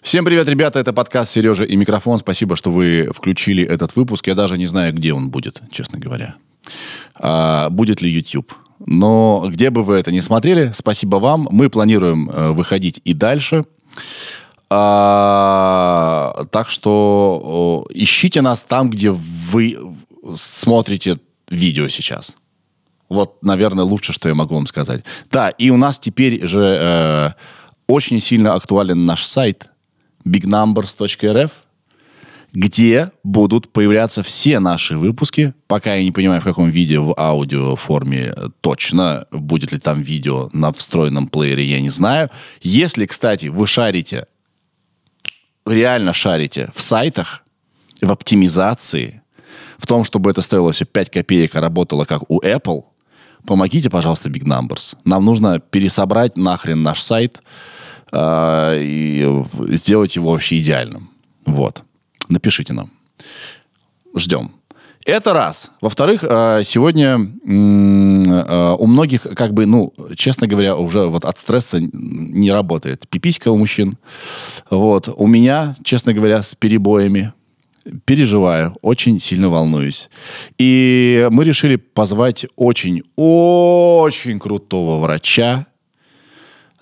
Всем привет, ребята, это подкаст «Сережа и микрофон». Спасибо, что вы включили этот выпуск. Я даже не знаю, где он будет, честно говоря. А, будет ли YouTube. Но где бы вы это ни смотрели, спасибо вам. Мы планируем э, выходить и дальше. А, так что о, ищите нас там, где вы смотрите видео сейчас. Вот, наверное, лучше, что я могу вам сказать. Да, и у нас теперь же э, очень сильно актуален наш сайт bignumbers.rf, где будут появляться все наши выпуски. Пока я не понимаю, в каком виде, в аудиоформе точно. Будет ли там видео на встроенном плеере, я не знаю. Если, кстати, вы шарите, реально шарите в сайтах, в оптимизации, в том, чтобы это стоило все 5 копеек, а работало как у Apple, помогите, пожалуйста, Big Numbers. Нам нужно пересобрать нахрен наш сайт, э, и сделать его вообще идеальным. Вот. Напишите нам. Ждем. Это раз. Во-вторых, э, сегодня э, у многих, как бы, ну, честно говоря, уже вот от стресса не работает. Пиписька у мужчин. Вот. У меня, честно говоря, с перебоями. Переживаю, очень сильно волнуюсь. И мы решили позвать очень-очень крутого врача,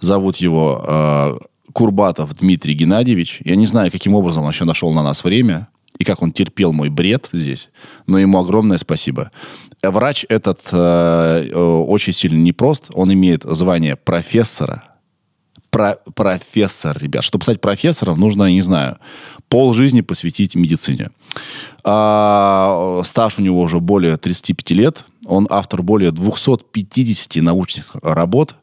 Зовут его э, Курбатов Дмитрий Геннадьевич. Я не знаю, каким образом он еще нашел на нас время и как он терпел мой бред здесь, но ему огромное спасибо. Врач этот э, э очень сильно непрост. Он имеет звание профессора. Про профессор, ребят. Чтобы стать профессором, нужно, не знаю, пол жизни посвятить медицине. А, стаж у него уже более 35 лет. Он автор более 250 научных работ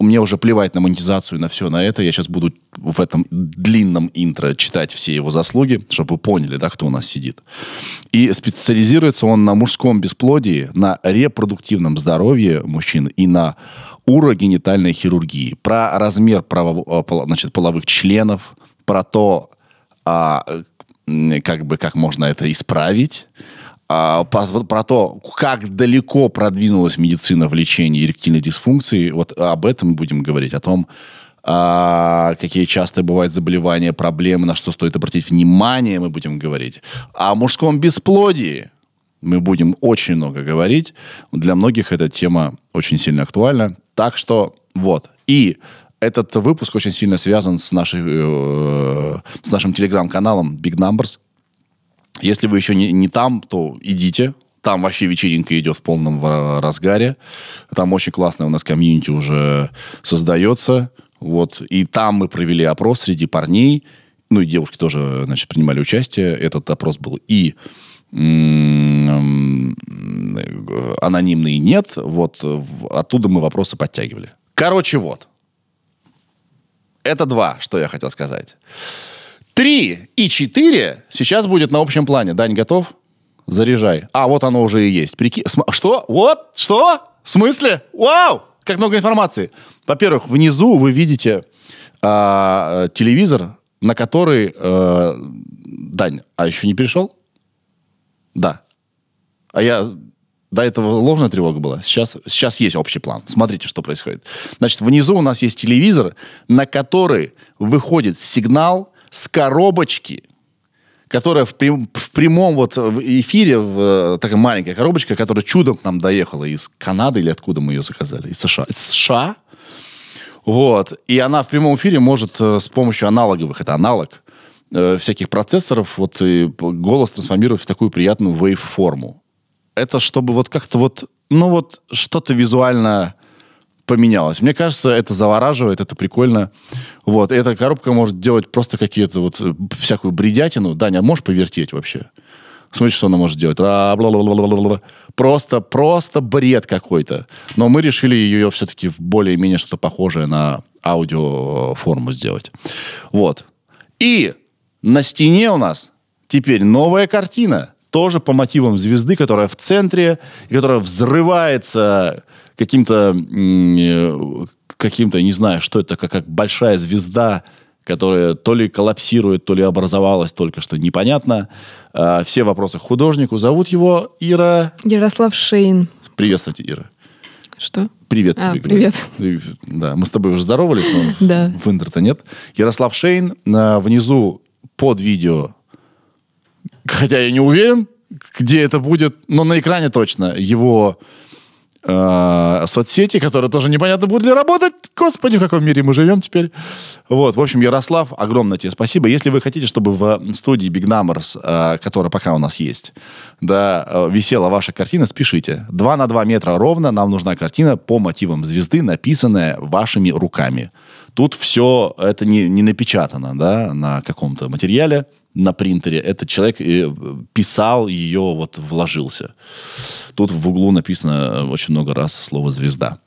мне уже плевать на монетизацию, на все, на это. Я сейчас буду в этом длинном интро читать все его заслуги, чтобы вы поняли, да, кто у нас сидит. И специализируется он на мужском бесплодии, на репродуктивном здоровье мужчин и на урогенитальной хирургии. Про размер право, э, значит, половых членов, про то, а, как бы, как можно это исправить, а, про, про то, как далеко продвинулась медицина в лечении эректильной дисфункции, вот об этом будем говорить, о том, а, какие часто бывают заболевания, проблемы, на что стоит обратить внимание, мы будем говорить. О мужском бесплодии мы будем очень много говорить. Для многих эта тема очень сильно актуальна. Так что вот. И этот выпуск очень сильно связан с, нашей, э, с нашим телеграм-каналом Big Numbers. Если вы еще не, не там, то идите. Там вообще вечеринка идет в полном разгаре. Там очень классная у нас комьюнити уже создается. Вот. И там мы провели опрос среди парней. Ну и девушки тоже, значит, принимали участие. Этот опрос был и анонимный нет. Вот оттуда мы вопросы подтягивали. Короче, вот. Это два, что я хотел сказать. Три и четыре сейчас будет на общем плане. Дань, готов? Заряжай. А, вот оно уже и есть. Прики... Что? Вот? Что? В смысле? Вау! Как много информации. Во-первых, внизу вы видите а, телевизор, на который... А, Дань, а еще не перешел? Да. А я... До этого ложная тревога была. Сейчас, сейчас есть общий план. Смотрите, что происходит. Значит, внизу у нас есть телевизор, на который выходит сигнал с коробочки, которая в, прям, в прямом вот эфире, в, такая маленькая коробочка, которая чудом к нам доехала из Канады или откуда мы ее заказали? Из США. Из США. Вот. И она в прямом эфире может э, с помощью аналоговых, это аналог, э, всяких процессоров, вот и голос трансформировать в такую приятную wave-форму. Это чтобы вот как-то вот, ну вот что-то визуально поменялось. Мне кажется, это завораживает, это прикольно. Вот, эта коробка может делать просто какие-то вот э, всякую бредятину. Даня, можешь повертеть вообще? Смотрите, что она может делать. Просто, просто бред какой-то. Но мы решили ее все-таки в более-менее что-то похожее на аудиоформу сделать. Вот. И на стене у нас теперь новая картина. Тоже по мотивам звезды, которая в центре, которая взрывается каким-то, э, каким-то, не знаю, что это, как, как большая звезда, которая то ли коллапсирует, то ли образовалась только что, непонятно. А, все вопросы к художнику. Зовут его Ира... Ярослав Шейн. Приветствуйте, Ира. Что? Привет А, тебе. привет. говорю. Да, мы с тобой уже здоровались, но Да. в интернете нет. Ярослав Шейн на- внизу под видео, хотя я не уверен, где это будет, но на экране точно его э, соцсети, которые тоже непонятно будут ли работать. Господи, в каком мире мы живем теперь. Вот, в общем, Ярослав, огромное тебе спасибо. Если вы хотите, чтобы в студии Big Numbers, э, которая пока у нас есть, да, э, висела ваша картина, спешите. 2 на 2 метра ровно нам нужна картина по мотивам звезды, написанная вашими руками. Тут все это не, не напечатано, да, на каком-то материале, на принтере. Этот человек э, писал ее, вот вложился. Тут в углу написано очень много раз слово «звезда».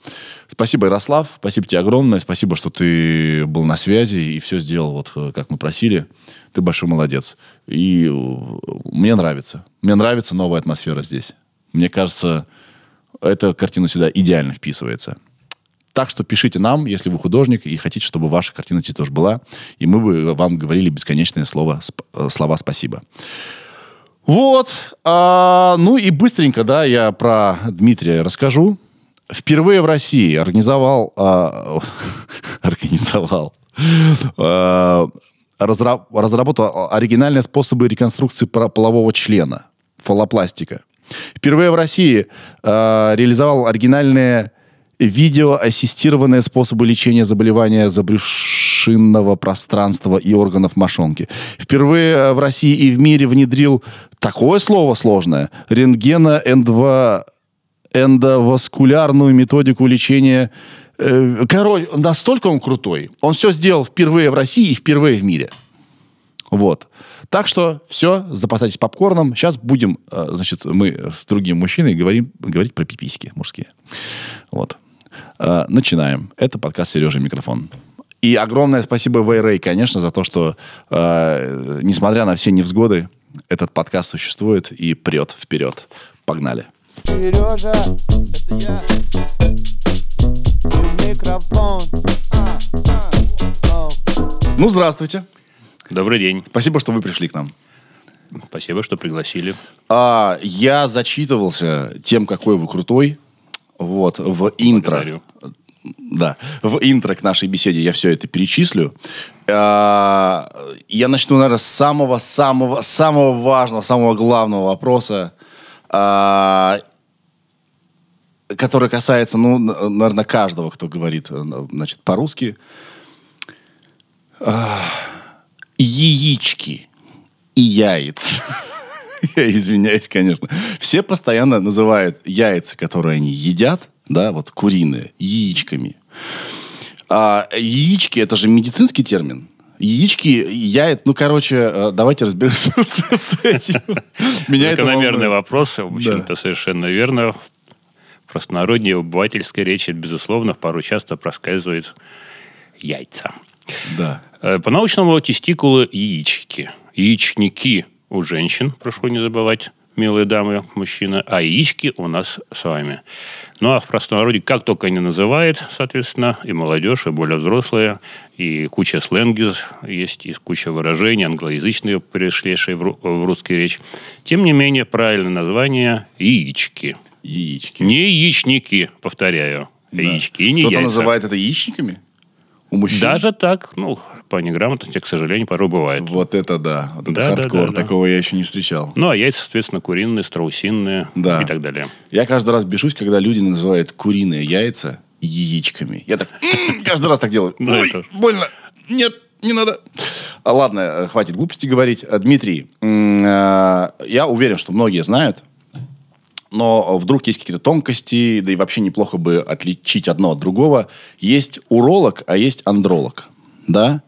Спасибо, Ярослав. Спасибо тебе огромное. Спасибо, что ты был на связи и все сделал, вот э, как мы просили. Ты большой молодец. И э, мне нравится. Мне нравится новая атмосфера здесь. Мне кажется, эта картина сюда идеально вписывается. Так что пишите нам, если вы художник и хотите, чтобы ваша картина здесь тоже была. И мы бы вам говорили бесконечное слово, сп- э, слова «спасибо». Вот. А, ну и быстренько, да, я про Дмитрия расскажу. Впервые в России организовал... а, организовал... а, разра- разработал оригинальные способы реконструкции полового члена. Фалопластика. Впервые в России а, реализовал оригинальные видеоассистированные способы лечения заболевания забрюшинного пространства и органов мошонки. Впервые э, в России и в мире внедрил такое слово сложное – рентгено-эндво эндоваскулярную методику лечения. Э, Король, настолько он крутой. Он все сделал впервые в России и впервые в мире. Вот. Так что все, запасайтесь попкорном. Сейчас будем, э, значит, мы с другим мужчиной говорим, говорить про пиписьки мужские. Вот. Э, Начинаем. Это подкаст «Сережа микрофон». И огромное спасибо Вейрей, конечно, за то, что, э, несмотря на все невзгоды, этот подкаст существует и прет вперед. Погнали. Сережа, это я. Микрофон. А, а. Ну, здравствуйте. Добрый день. Спасибо, что вы пришли к нам. Спасибо, что пригласили. А, я зачитывался тем, какой вы крутой. Вот, в интро. Благодарю. Да, в интро к нашей беседе я все это перечислю. А, я начну, наверное, с самого-самого-самого важного, самого главного вопроса, а, который касается, ну, наверное, каждого, кто говорит, э, значит, по-русски. А, яички и яиц. Я извиняюсь, конечно. Все постоянно называют яйца, которые они едят, да, вот куриные, яичками. А яички это же медицинский термин. Яички, яйца, ну, короче, э, давайте разберемся с этим. Меня волнует. вопрос, в общем-то, совершенно верно. В простонародье, в обывательской речи, безусловно, пару часто проскальзывает яйца. Да. Э, По-научному тестикулы яички. Яичники у женщин, прошу не забывать, милые дамы, мужчины, а яички у нас с вами. Ну, а в простонародье, как только они называют, соответственно, и молодежь, и более взрослые, и куча сленги есть, и куча выражений, англоязычные, пришедшие в, ру- в русскую речь. Тем не менее, правильное название – яички. Яички. Не яичники, повторяю. Яички и не Кто-то называет это яичниками? У мужчин? Даже так, ну, по неграмотности, к сожалению, порой бывает. Вот это да. Вот это Да, да, хардкор. да, да. Такого я еще не встречал. Ну, а яйца, соответственно, куриные, страусиные Да. и так далее. Я каждый раз бешусь, когда люди называют куриные яйца яичками. Я так «М, каждый раз так делаю. Да, Ой, это- больно. Нет, не надо. А, Ладно, э, хватит глупости говорить. А, Дмитрий, э, я уверен, что многие знают, но вдруг есть какие-то тонкости, да и вообще неплохо бы отличить одно от другого. Есть уролог, а есть андролог. Да?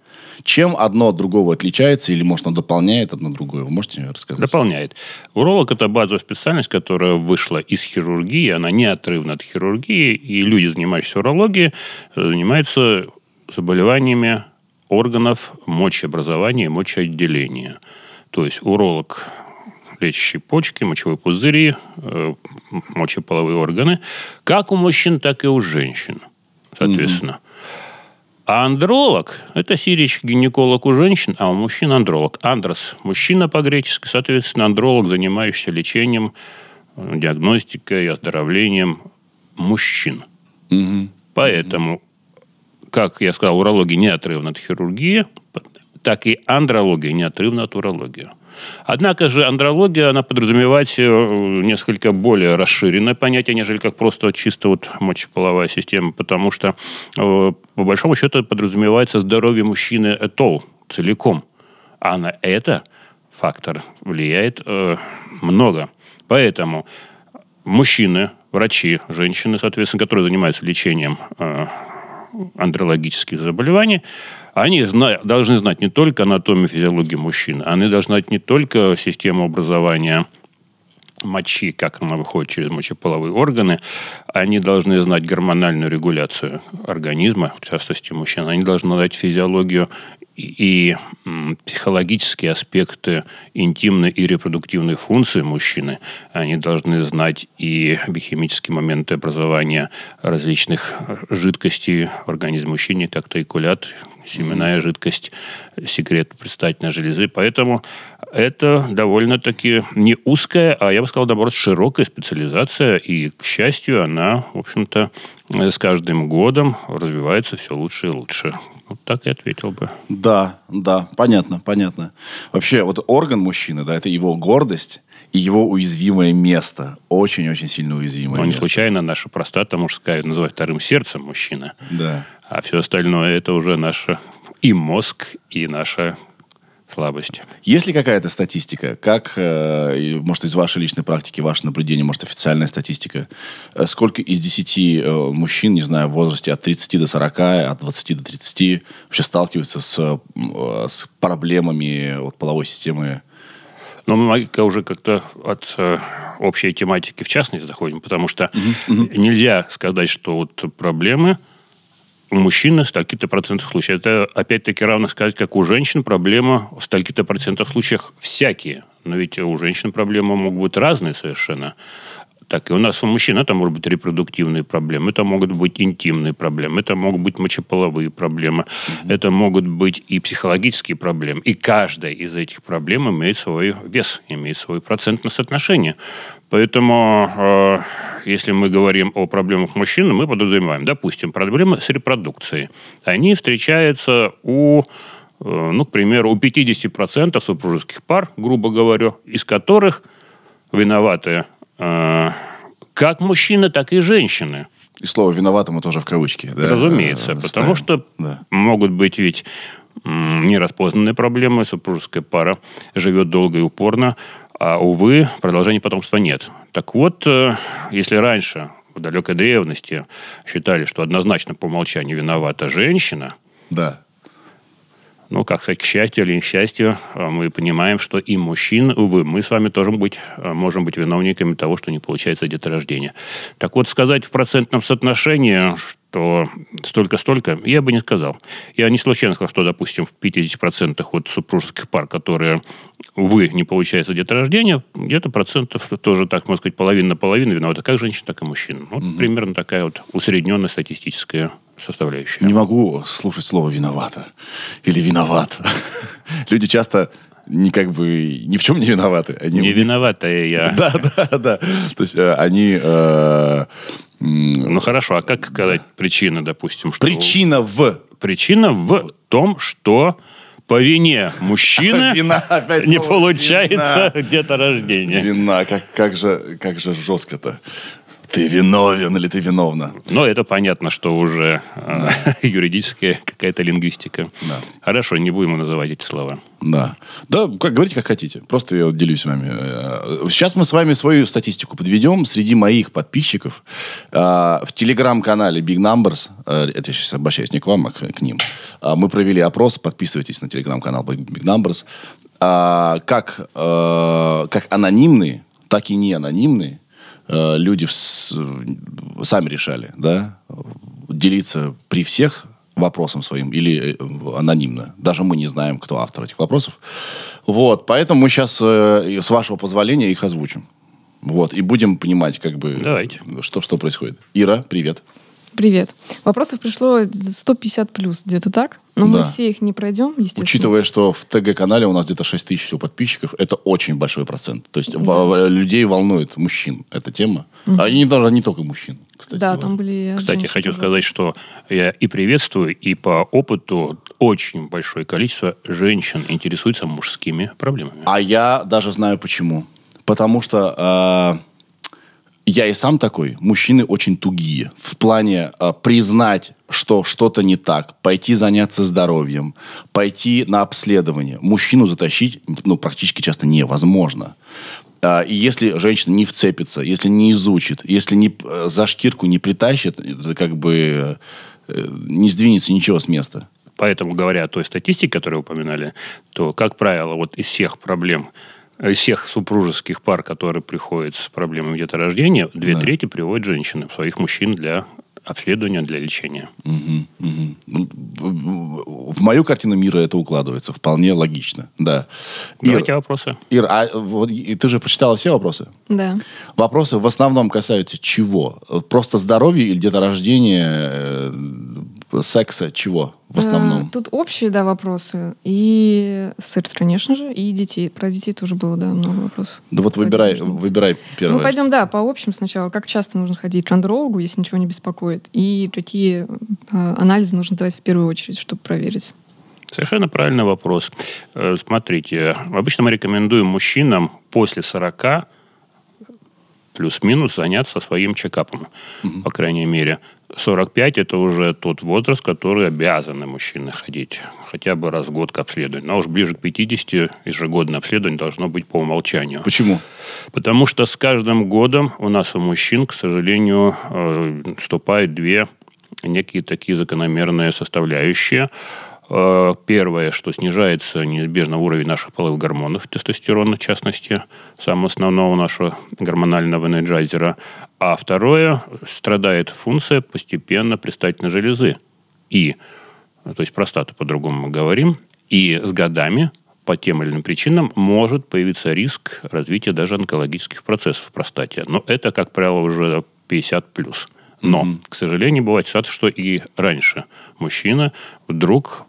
Чем одно от другого отличается или, может, оно дополняет одно другое? Вы можете рассказать? Дополняет. Уролог – это базовая специальность, которая вышла из хирургии, она неотрывна от хирургии, и люди, занимающиеся урологией, э, занимаются заболеваниями органов мочеобразования и мочеотделения. То есть уролог лечащий почки, мочевые пузыри, э, мочеполовые органы, как у мужчин, так и у женщин, соответственно. А андролог – это сирич-гинеколог у женщин, а у мужчин андролог. Андрос – мужчина по-гречески, соответственно, андролог, занимающийся лечением, диагностикой и оздоровлением мужчин. Поэтому, как я сказал, урология неотрывна от хирургии, так и андрология неотрывна от урологии. Однако же андрология, она подразумевает э, несколько более расширенное понятие, нежели как просто чисто вот мочеполовая система, потому что, э, по большому счету, подразумевается здоровье мужчины этол целиком. А на это фактор влияет э, много. Поэтому мужчины, врачи, женщины, соответственно, которые занимаются лечением э, андрологических заболеваний, они зна- должны знать не только анатомию, физиологию мужчины, они должны знать не только систему образования мочи, как она выходит через мочеполовые органы, они должны знать гормональную регуляцию организма, в частности мужчин, они должны знать физиологию и, и психологические аспекты интимной и репродуктивной функции мужчины. Они должны знать и биохимические моменты образования различных жидкостей в организме мужчины, как тайкулят, семенная жидкость, секрет предстательной железы. Поэтому это довольно-таки не узкая, а я бы сказал, наоборот, широкая специализация. И, к счастью, она, в общем-то, э, с каждым годом развивается все лучше и лучше. Вот так и ответил бы. Да, да, понятно, понятно. Вообще, вот орган мужчины, да, это его гордость и его уязвимое место. Очень-очень сильно уязвимое Но не место. случайно наша простата мужская называют вторым сердцем мужчина. Да. А все остальное это уже наше и мозг, и наша слабость. Есть ли какая-то статистика? Как, э, может, из вашей личной практики, ваше наблюдение, может, официальная статистика? э, Сколько из 10 э, мужчин, не знаю, в возрасте от 30 до 40, от 20 до 30 вообще сталкиваются с, с проблемами вот, половой системы? Но мы уже как-то от э, общей тематики в частности заходим, потому что нельзя сказать, что вот проблемы у мужчины в стольки-то процентов случаев. Это опять-таки равно сказать, как у женщин проблема в стольки-то процентов случаях всякие. Но ведь у женщин проблемы могут быть разные совершенно. Так и у нас у мужчин это могут быть репродуктивные проблемы, это могут быть интимные проблемы, это могут быть мочеполовые проблемы, это могут быть и психологические проблемы. И каждая из этих проблем имеет свой вес, имеет свое процентное соотношение. Поэтому, э, если мы говорим о проблемах мужчин, мы подразумеваем, допустим, проблемы с репродукцией. Они встречаются у э, ну, к примеру, у 50% супружеских пар, грубо говоря, из которых виноваты как мужчины, так и женщины. И слово «виноваты» мы тоже в кавычки. да, Разумеется, э, потому ставим. что Да. могут быть ведь нераспознанные проблемы, супружеская пара живет долго и упорно, а, увы, продолжения потомства нет. Так вот, э, если раньше, в далекой древности, считали, что однозначно по умолчанию виновата женщина, Да. Ну, как сказать, к счастью или не к счастью, э, мы понимаем, что и мужчин, увы, мы с вами тоже быть, э, можем быть виновниками того, что не получается деторождение. Так вот, сказать в процентном соотношении, что столько-столько, я бы не сказал. Я не случайно сказал, что, допустим, в 50% от супружеских пар, которые, увы, не получается деторождение, где-то процентов тоже, так можно сказать, половина на половину виновата как женщина, так и мужчина. Вот примерно такая вот усредненная статистическая составляющая. Не могу слушать слово «виновата» или «виноват». Люди часто не как бы ни в чем не виноваты. Они, Не виноватая я. Да, да, да. То есть э, они... э, Ну хорошо, а как сказать причина, допустим? Что Причина в... Причина в том, что по вине мужчины Вина, не получается где-то рождение. Вина, как, как же, как же жестко-то. Ты виновен или ты виновна? Но это понятно, что уже э, юридическая какая-то лингвистика. Да. Хорошо, не будем называть эти слова. Да. Да, как говорите, как хотите. Просто я делюсь с вами. Э, Сейчас мы с вами свою статистику подведем. Среди моих подписчиков э, в телеграм-канале Big Numbers, это я сейчас обращаюсь не к вам, а к, ним, мы провели опрос. Подписывайтесь на телеграм-канал Big Numbers. Как, как анонимные, так и не анонимные люди вс- сами решали, да, делиться при всех вопросом своим или э, анонимно. Даже мы не знаем, кто автор этих вопросов. Вот, поэтому мы сейчас, с вашего позволения, их озвучим. Вот, и будем понимать, как бы, Давайте. что, что происходит. Ира, привет. Привет. Вопросов пришло 150 плюс, где-то так. Но мы Да. все их не пройдем, естественно. Учитывая, что в ТГ-канале у нас где-то 6 тысяч всего подписчиков, это очень большой процент. То есть во- людей волнует мужчин эта тема. А и не, даже не только мужчин, кстати. Да, говоря. там были... Кстати, хочу тоже. сказать, что я и приветствую, и по опыту очень большое количество женщин интересуется мужскими проблемами. А я даже знаю почему. Потому что э, я и сам такой. Мужчины очень тугие. В плане э, признать, что что-то не так, пойти заняться здоровьем, пойти на обследование. Мужчину затащить ну, практически часто невозможно. А, И если женщина не вцепится, если не изучит, если не, э, за шкирку не притащит, это как бы э, не сдвинется ничего с места. Поэтому, говоря о той статистике, которую упоминали, то, как правило, вот из всех проблем, э, из всех супружеских пар, которые приходят с проблемами деторождения, две Да. трети приводят женщины, своих мужчин для обследования, для лечения. Мгм. Ну, в- мою картину мира это укладывается вполне логично, да. Давайте Ир, вопросы. Ир, а вот и ты же прочитала все вопросы? Да. Вопросы в основном касаются чего? Просто здоровья или деторождения, э, секса, чего в основном? Э, Тут общие, да, вопросы. И секс, конечно же, и детей. Про детей тоже было, да, много вопросов. Да вот выбирай, деторождение. выбирай первое. Ну, пойдем, да, по общим сначала. Как часто нужно ходить к андрологу, если ничего не беспокоит? И какие э, анализы нужно давать в первую очередь, чтобы проверить? Совершенно правильный вопрос. Э, Смотрите, обычно мы рекомендуем мужчинам после 40 плюс-минус заняться своим чекапом. По крайней мере, 45 это уже тот возраст, который обязаны мужчины ходить хотя бы раз в год к обследованию. Но уж ближе к 50 ежегодное обследование должно быть по умолчанию. Почему? Потому что с каждым годом у нас у мужчин, к сожалению, э, вступают две некие такие закономерные составляющие. Э, Первое, что снижается неизбежно уровень наших половых гормонов, тестостерона в частности, самого основного нашего гормонального энерджайзера. А второе, страдает функция постепенно предстательной железы. И, то есть простата по-другому мы говорим, и с годами по тем или иным причинам может появиться риск развития даже онкологических процессов в простате. Но это, как правило, уже 50 плюс. Но, к сожалению, бывает ситуация, что и раньше мужчина вдруг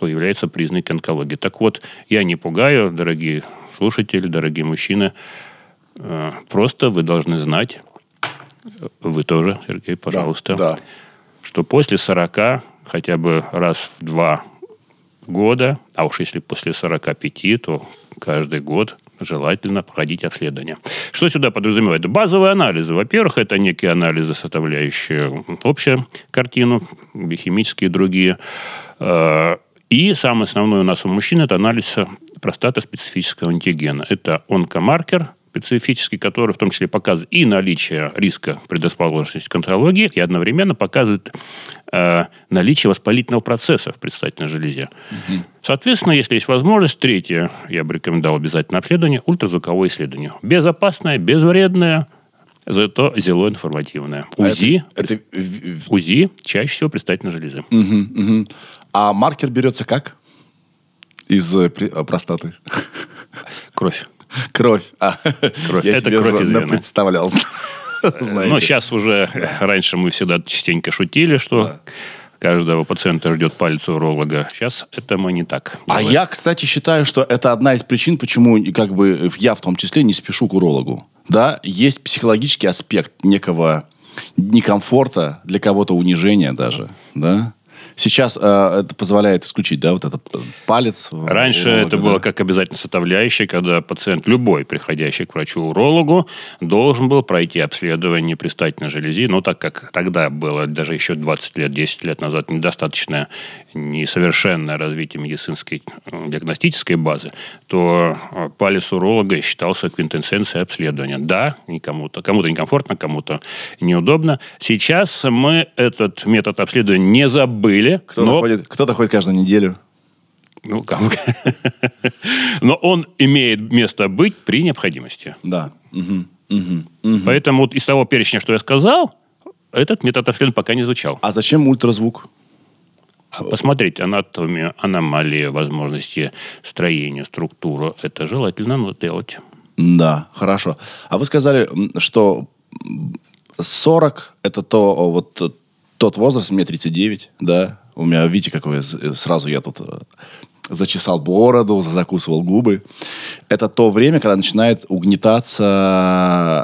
появляются признаки онкологии. Так вот, я не пугаю, дорогие слушатели, дорогие мужчины. Э, Просто вы должны знать, э, вы тоже, Сергей, пожалуйста, Да. что после 40 хотя бы раз в два года, а уж если после 45, то каждый год желательно проходить обследование. Что сюда подразумевает? Базовые анализы. Во-первых, это некие анализы, составляющие общую картину, биохимические и другие. И самый основной у нас у мужчин – это анализ простаты специфического антигена. Это онкомаркер, специфический, который в том числе показывает и наличие риска предрасположенности к онкологии, и одновременно показывает э, наличие воспалительного процесса в предстательной железе. Соответственно, если есть возможность, третье, я бы рекомендовал обязательно обследование, ультразвуковое исследование. Безопасное, безвредное, зато зело информативное. А УЗИ, Это, это в- УЗИ чаще всего предстательной железы. Мгм, мгм. А маркер берется как? Из э, э, простаты. Кровь. Кровь. А, Кровь. Я Это себе кровь вены. представлял. Знаете. Но сейчас уже, раньше мы всегда частенько шутили, что каждого пациента ждет палец уролога. Сейчас это мы не так. А делаем. я, кстати, считаю, что это одна из причин, почему как бы я в том числе не спешу к урологу. Да, есть психологический аспект некого некомфорта, для кого-то унижения даже, да. Сейчас э, это позволяет исключить, да, вот этот э, палец. Раньше уролога, это да. было как обязательно составляющее, когда пациент, любой приходящий к врачу-урологу, должен был пройти обследование предстательной железы. Но так как тогда было даже еще 20 лет, 10 лет назад недостаточное, несовершенное развитие медицинской диагностической базы, то э, палец уролога считался квинтэссенцией обследования. Да, и кому-то, кому-то некомфортно, кому-то неудобно. Сейчас мы этот метод обследования не забыли. Кто-то, но ходит, кто-то ходит каждую неделю. ну, как- Но он имеет место быть при необходимости. Да. Поэтому вот из того перечня, что я сказал, этот обследования пока не звучал. А зачем ультразвук? А посмотреть анатомию, аномалии, возможности строения, структуру, это желательно делать. Да, хорошо. А вы сказали, что м, 40 это то, вот, тот возраст, мне 39, да, у меня, видите, какой с- сразу я тут э, зачесал бороду, закусывал губы. Это то время, когда начинает угнетаться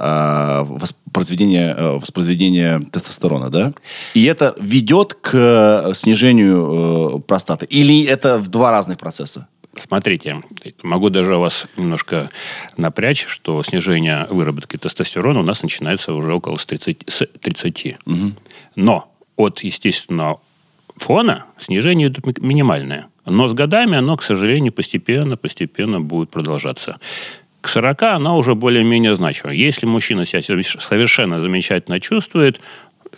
э, воспроизведение, э, воспроизведение тестостерона, да? И это ведет к э, снижению э, простаты? Или это в два разных процесса? Смотрите, могу даже вас немножко напрячь, что снижение выработки тестостерона у нас начинается уже около с 30. с 30. Но от естественного фона снижение идет ми- минимальное. Но с годами оно, к сожалению, постепенно, постепенно будет продолжаться. К 40 оно уже более-менее значимо. Если мужчина себя совершенно замечательно чувствует,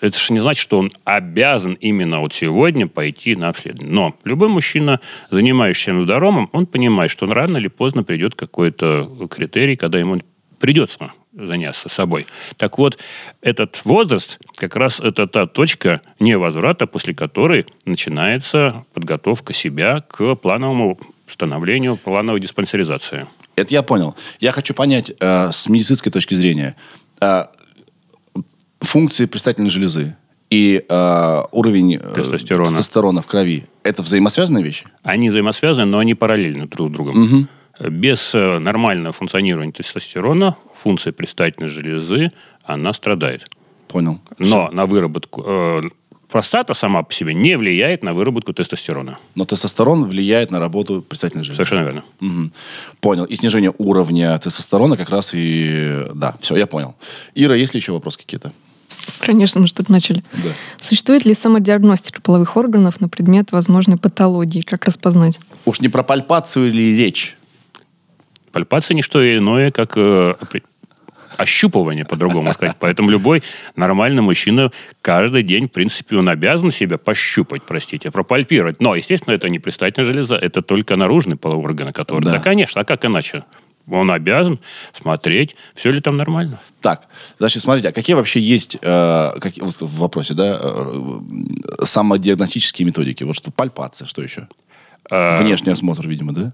это же не значит, что он обязан именно вот сегодня пойти на обследование. Но любой мужчина, занимающийся здоровьем, он понимает, что он рано или поздно придет какой-то критерий, когда ему придется заняться собой. Так вот, этот возраст как раз это та точка невозврата, после которой начинается подготовка себя к плановому становлению, плановой диспансеризации. Это я понял. Я хочу понять э, с медицинской точки зрения э, функции предстательной железы и э, уровень э, Тестостерона. тестостерона в крови. Это взаимосвязанные вещи? Они взаимосвязаны, но они параллельны друг с другом. Без э, нормального функционирования тестостерона функция предстательной железы, она страдает. Понял. Но на выработку... э, простата сама по себе не влияет на выработку тестостерона. Но тестостерон влияет на работу предстательной железы. Совершенно верно. Мгм. Понял. И снижение уровня тестостерона как раз и... Да, все, я понял. Ира, есть ли еще вопросы какие-то? Конечно, мы же только начали. Да. Существует ли самодиагностика половых органов на предмет возможной патологии? Как распознать? Уж не про пальпацию ли речь? Пальпация не что иное, как э, ощупывание, по-другому сказать. Поэтому любой нормальный мужчина каждый день, в принципе, он обязан себя пощупать, простите, пропальпировать. Но, естественно, это не предстательная железа, это только наружный половой орган, который... Да. Да, конечно, а как иначе? Он обязан смотреть, все ли там нормально. Так, значит, смотрите, а какие вообще есть, э, какие, вот в вопросе, да, э, самодиагностические методики? Вот что, пальпация, что еще? Э, Внешний осмотр, видимо, да?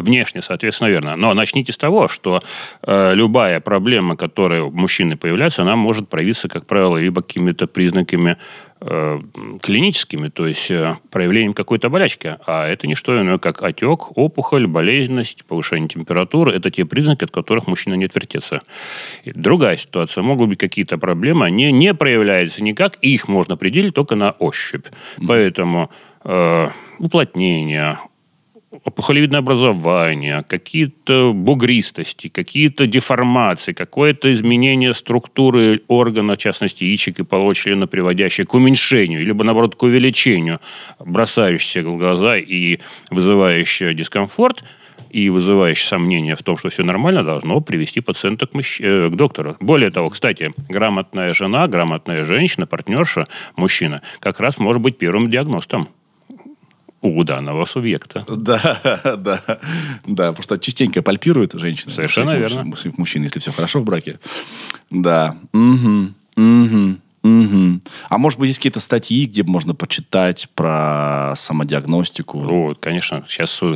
Внешне, соответственно, верно. Но начните с того, что э, любая проблема, которая у мужчины появляется, она может проявиться, как правило, либо какими-то признаками э, клиническими, то есть э, проявлением какой-то болячки. А это не что иное, как отек, опухоль, болезненность, повышение температуры. Это те признаки, от которых мужчина не отвертится. И другая ситуация. Могут быть какие-то проблемы, они не проявляются никак, и их можно определить только на ощупь. Поэтому э, уплотнение, опухолевидное образование, какие-то бугристости, какие-то деформации, какое-то изменение структуры органа, в частности, яичек и полового члена, приводящее к уменьшению, либо, наоборот, к увеличению, бросающееся в глаза и вызывающее дискомфорт, и вызывающее сомнение в том, что все нормально, должно привести пациента к, мужч- э, к доктору. Более того, кстати, грамотная жена, грамотная женщина, партнерша, мужчина, как раз может быть первым диагностом у данного субъекта. Да, да, да, потому что частенько пальпируют женщины. Совершенно верно. мужчин- всех мужчин, если все хорошо в браке. Да. Мгм. А может быть, есть какие-то статьи, где можно почитать про самодиагностику? Вот, конечно, сейчас э,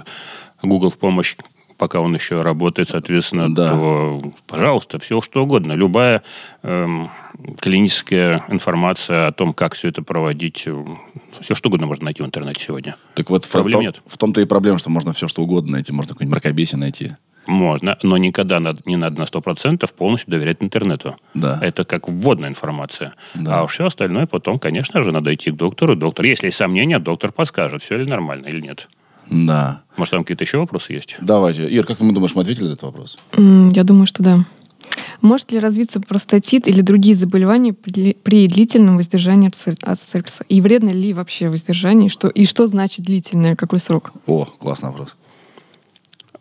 Google в помощь, пока он еще работает, соответственно, Да. то, пожалуйста, все что угодно. Любая эм, клиническая информация о том, как все это проводить, все что угодно можно найти в интернете сегодня. Так вот, в, Проблем том, нет. в том-то и проблема, что можно все что угодно найти. Можно какой-нибудь мракобесие найти. Можно, но никогда не надо на 100% полностью доверять интернету. Да. Это как вводная информация. Да. А все остальное потом, конечно же, надо идти к доктору. Доктор, если есть сомнения, доктор подскажет, все ли нормально или нет. Да. Может, там какие-то еще вопросы есть? Давайте. Ир, как ты думаешь, мы ответили на этот вопрос? М, Я думаю, что да. Может ли развиться простатит или другие заболевания при при длительном воздержании от сек- от секса? И вредно ли вообще воздержание? Что, и что значит длительное? Какой срок? О, классный вопрос.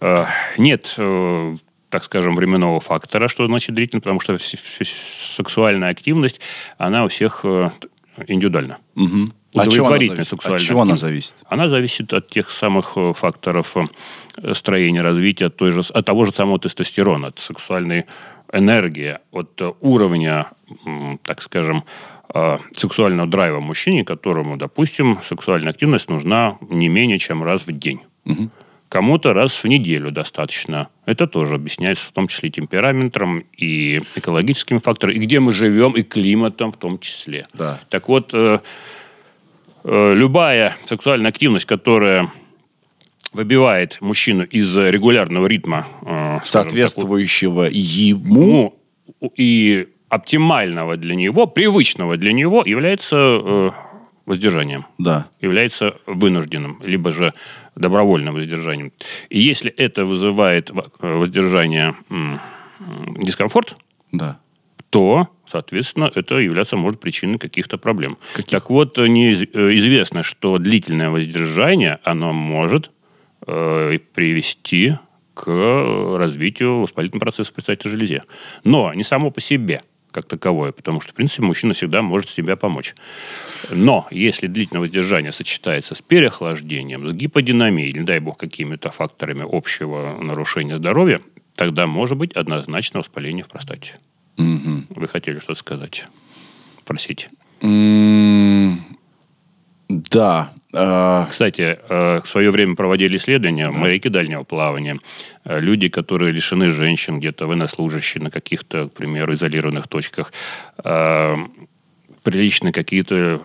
Э, Нет, э, так скажем, временного фактора, что значит длительно, потому что сексуальная активность, она у всех э, индивидуальна. Мгм. Зависит? сексуальная От чего она зависит? Она зависит от тех самых э, факторов э, строения, развития, от, той же, от того же самого тестостерона, от сексуальной энергии, от э, уровня, так скажем, сексуального драйва мужчине, которому, допустим, сексуальная активность нужна не менее чем раз в день. Мгм. Кому-то раз в неделю достаточно. Это тоже объясняется в том числе и темпераментом, и экологическими факторами, и где мы живем, и климатом в том числе. Да. Так вот, любая сексуальная активность, которая выбивает мужчину из регулярного ритма, э, скажем так, Соответствующего ему. ему и оптимального для него, привычного для него, является э, воздержанием Да. является вынужденным, либо же добровольным воздержанием. И если это вызывает э, воздержание м, дискомфорт, Да. то, соответственно, это являться может причиной каких-то проблем. Каких? Так вот, э, неиз- э, известно, что длительное воздержание, оно может э, привести к э, развитию воспалительного процесса в предстательной железе. Но не само по себе как таковое, потому что, в принципе, мужчина всегда может себя помочь. Но если длительное воздержание сочетается с переохлаждением, с гиподинамией, не дай бог, какими-то факторами общего нарушения здоровья, тогда может быть однозначно воспаление в простате. Мгм. Вы хотели что-то сказать? Просите. Да. э, Кстати, э, в свое время проводили исследования моряки дальнего плавания. Э, Люди, которые лишены женщин, где-то военнослужащие на каких-то, к примеру, изолированных точках. Приличные какие-то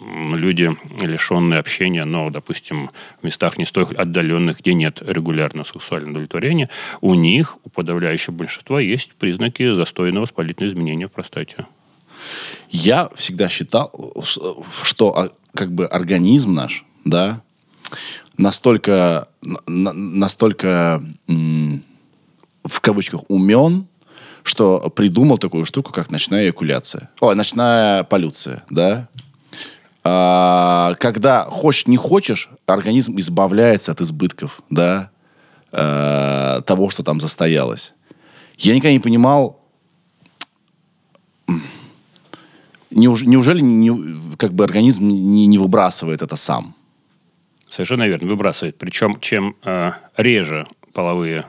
люди, лишенные общения, но, допустим, в местах не столь отдаленных, где нет регулярного сексуального удовлетворения, у них, у подавляющего большинства, есть признаки застойного воспалительного изменения в простате. Я всегда считал, что а, как бы организм наш, да, настолько, на- на- настолько в кавычках умен, что придумал такую штуку, как ночная эякуляция. Ой, ночная полюция, да. А, когда хочешь, не хочешь, организм избавляется от избытков, да, э, того, что там застоялось. Я никогда не понимал, Неуж- неужели не- как бы организм не, не выбрасывает это сам? Совершенно верно, выбрасывает. Причем чем э, реже половые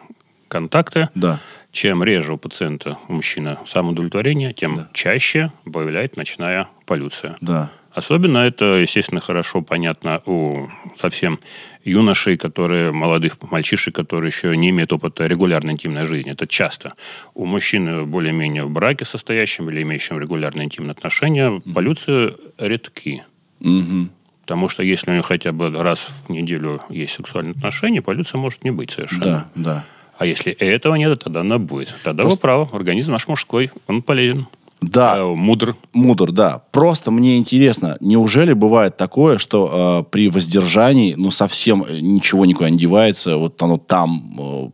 контакты, Да. Чем реже у пациента, у мужчины самоудовлетворение, тем чаще появляется ночная полюция. Да. Особенно это, естественно, хорошо понятно у совсем юношей, которые, молодых мальчишек, которые еще не имеют опыта регулярной интимной жизни. Это часто. У мужчины более-менее в браке состоящем или имеющим регулярные интимные отношения полюции редки. Мгм. Потому что если у него хотя бы раз в неделю есть сексуальные отношения, полюция может не быть совершенно. Да, да. А если этого нет, тогда она будет. Тогда Просто- вы правы. Организм наш мужской, он полезен. Да, Э, мудр. мудр, да. Просто мне интересно, неужели бывает такое, что э, при воздержании, ну, совсем э, ничего никуда не девается, вот оно там, э,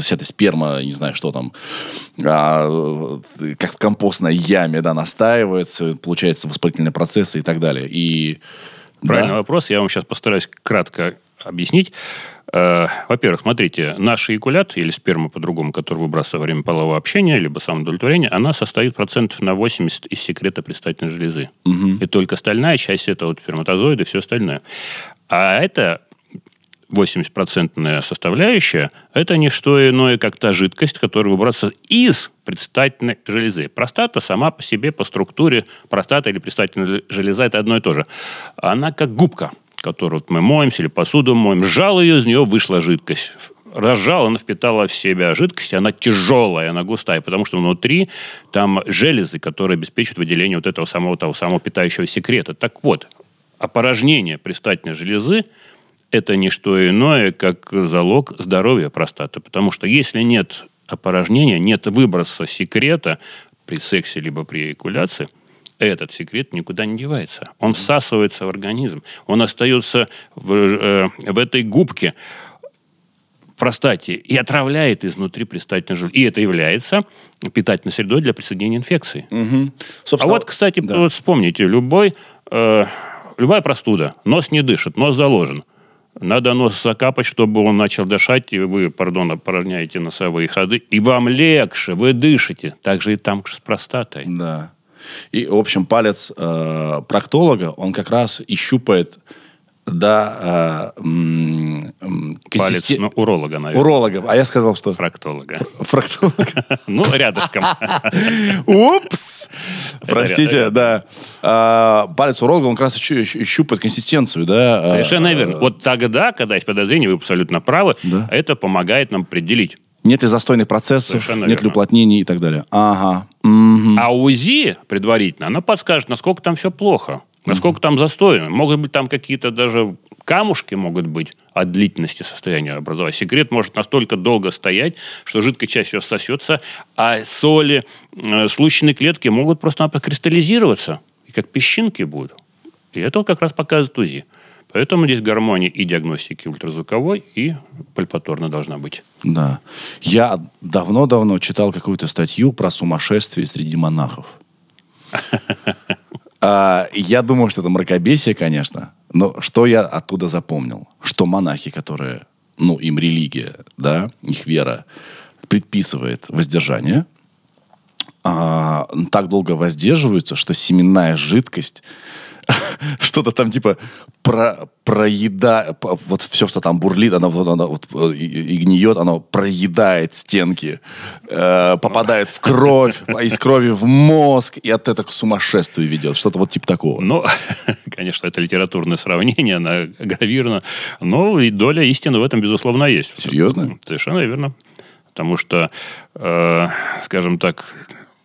вся эта сперма, не знаю, что там, а, э, как в компостной яме, да, настаивается, получается воспалительные процессы и так далее. И Правильный да, вопрос. Я вам сейчас постараюсь кратко объяснить. Э, Во-первых, смотрите, наш эякулят, или сперма по-другому, который выбрасывается во время полового общения, либо самоудовлетворения, она состоит процентов на 80 из секрета предстательной железы. И только остальная часть это вот сперматозоиды и все остальное. А это 80-процентная составляющая – это не что иное, как та жидкость, которая выбрасывается из предстательной железы. Простата сама по себе, по структуре, простата или предстательная железа – это одно и то же. Она как губка, которую вот мы моемся или посуду моем. Сжал ее, из нее вышла жидкость. Разжал, она впитала в себя жидкость, она тяжелая, она густая, потому что внутри там железы, которые обеспечивают выделение вот этого самого, того самого питающего секрета. Так вот, опорожнение предстательной железы это не что иное, как залог здоровья простаты. Потому что если нет опорожнения, нет выброса секрета при сексе либо при эякуляции, этот секрет никуда не девается. Он всасывается в организм. Он остается в, э, в этой губке простате и отравляет изнутри предстательной железы. И это является питательной средой для присоединения инфекции. Мгм. А вот, кстати, да. вот вспомните, любой, э, любая простуда, нос не дышит, нос заложен. Надо нос закапать, чтобы он начал дышать, и вы, пардон, опорожняете носовые ходы, и вам легче, вы дышите. Так же и там с простатой. Да. И, в общем, палец э, проктолога, он как раз и щупает, да, э, м, м, Палец, консистен- ну, уролога, наверное. Уролога. А я сказал, что... Фрактолога. Фрактолог. Ну, рядышком. Упс! Простите, да. А, Палец уролога, он как раз щу- щу- щупает консистенцию, да? Совершенно А, верно. Вот тогда, когда есть подозрение, вы абсолютно правы, это помогает нам определить. Нет ли застойных процессов, Совершенно нет ли верно. уплотнений и так далее. Ага. Мгм. А УЗИ предварительно, она подскажет, насколько там все плохо, насколько там застой. Могут быть там какие-то даже камушки могут быть от длительности состояния образования. Секрет может настолько долго стоять, что жидкая часть все сосется, а соли, э, клетки могут просто-напросто кристаллизироваться, и как песчинки будут. И это как раз показывает УЗИ. Поэтому здесь гармония и диагностики ультразвуковой, и пальпаторно должна быть. Да. Я давно-давно читал какую-то статью про сумасшествие среди монахов. А, Я думаю, что это мракобесие, конечно. Но что я оттуда запомнил? Что монахи, которые, ну, им религия, да, их вера предписывает воздержание, а, так долго воздерживаются, что семенная жидкость что-то там типа про, проеда, вот все, что там бурлит, оно, оно вот, э, и, и гниет, оно проедает стенки, э, попадает в кровь, а из крови в мозг, и от этого к сумасшествию ведет. Что-то вот типа такого. Ну, конечно, это литературное сравнение, она гравирована. Но и доля истины в этом, безусловно, есть. Серьезно? Совершенно верно. Потому что, э, скажем так,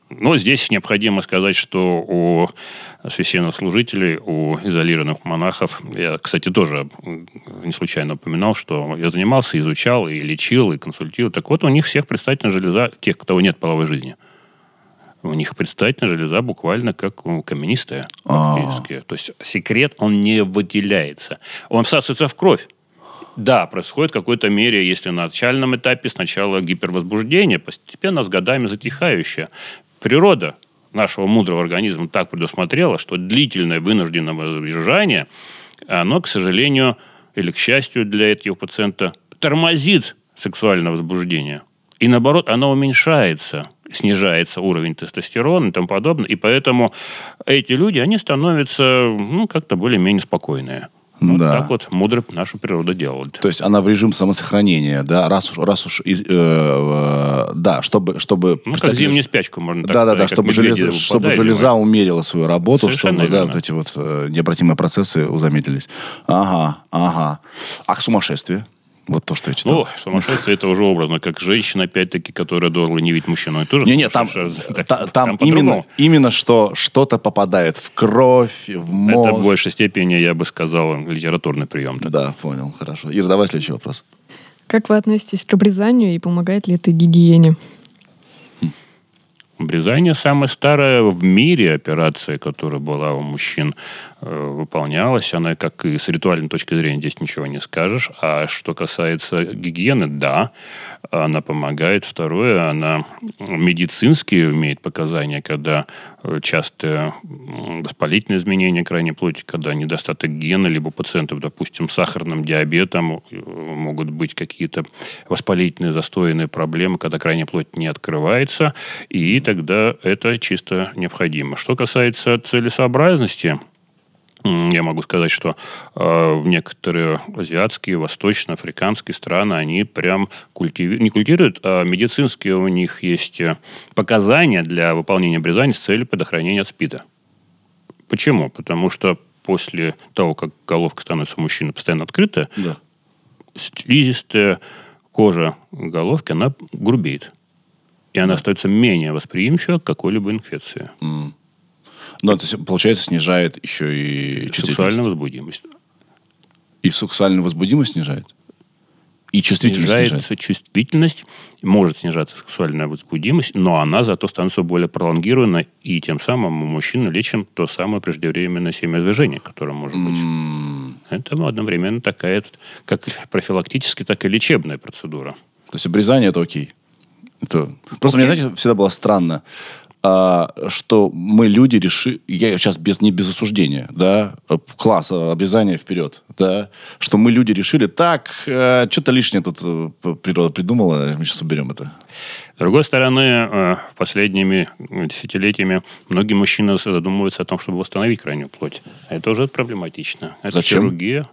ну, здесь необходимо сказать, что у священнослужителей, у изолированных монахов, я, кстати, тоже не случайно упоминал, что я занимался, изучал и лечил, и консультировал. Так вот, у них всех предстательная железа, тех, у кого нет половой жизни, у них предстательная железа буквально как у каменистая. А. То есть секрет, он не выделяется. Он всасывается в кровь. Да, происходит в какой-то мере, если на начальном этапе сначала гипервозбуждение, постепенно с годами затихающее. Природа нашего мудрого организма так предусмотрела, что длительное вынужденное воздержание, оно, к сожалению, или к счастью для этого пациента, тормозит сексуальное возбуждение. И наоборот, оно уменьшается, снижается уровень тестостерона и тому подобное. И поэтому эти люди, они становятся ну, как-то более-менее спокойные. Вот Да. так вот мудро наша природа делает. То есть она в режим самосохранения, да, раз уж, раз уж, э, э, да, чтобы, чтобы... Ну, как зимнюю спячку, можно так Да, да, да, чтобы, железа, чтобы железа умерила свою работу, Совершенно чтобы да, верно. вот эти вот э, необратимые процессы замедлились. Ага, ага. А к сумасшествию? Вот то, что я читал. Ну, сумасшествие это уже образно, как женщина, опять-таки, которая должна не видеть мужчину. Это тоже там, сумасшедшая. Та- что там, по-другому. именно, именно что что-то попадает в кровь, в мозг. Это в большей степени, я бы сказал, литературный прием. Да, понял, хорошо. Ира, давай следующий вопрос. Как вы относитесь к обрезанию и помогает ли это гигиене? Обрезание самая старая в мире операция, которая была у мужчин, э, выполнялась. Она, как и с ритуальной точки зрения, здесь ничего не скажешь. А что касается гигиены, да, она помогает. Второе, она медицински имеет показания, когда э, частые м, воспалительные изменения крайней плоти, когда недостаток гена, либо пациентов, допустим, с сахарным диабетом э, могут быть какие-то воспалительные, застойные проблемы, когда крайняя плоть не открывается, и тогда это чисто необходимо. Что касается целесообразности, я могу сказать, что э, некоторые азиатские, восточно-африканские страны, они прям культиви- не культивируют, а медицинские у них есть э, показания для выполнения обрезания с целью предохранения от СПИДа. Почему? Потому что после того, как головка становится у мужчины постоянно открытая, Да. слизистая кожа головки, она грубеет. И она остается менее восприимчива к какой-либо инфекции. Ну, то есть, получается, снижает еще и. Сексуальная возбудимость. И сексуальную возбудимость снижает? И чувствительность снижает? Снижается чувствительность, может снижаться сексуальная возбудимость, но она зато становится более пролонгированной, и тем самым у мужчины лечим то самое преждевременное семяизвержение, которое может быть. М, Это одновременно такая, как профилактически, так и лечебная процедура. То есть обрезание это окей. Это... Просто мне, знаете, всегда было странно. А, что мы люди решили, я сейчас без, не без осуждения, да, э, класс, э, обрезание вперед, да, что мы люди решили, так, э, что-то лишнее тут природа придумала, мы сейчас уберем это. С другой стороны, последними десятилетиями многие мужчины задумываются о том, чтобы восстановить крайнюю плоть. А Это уже проблематично. Это Зачем? хирургия.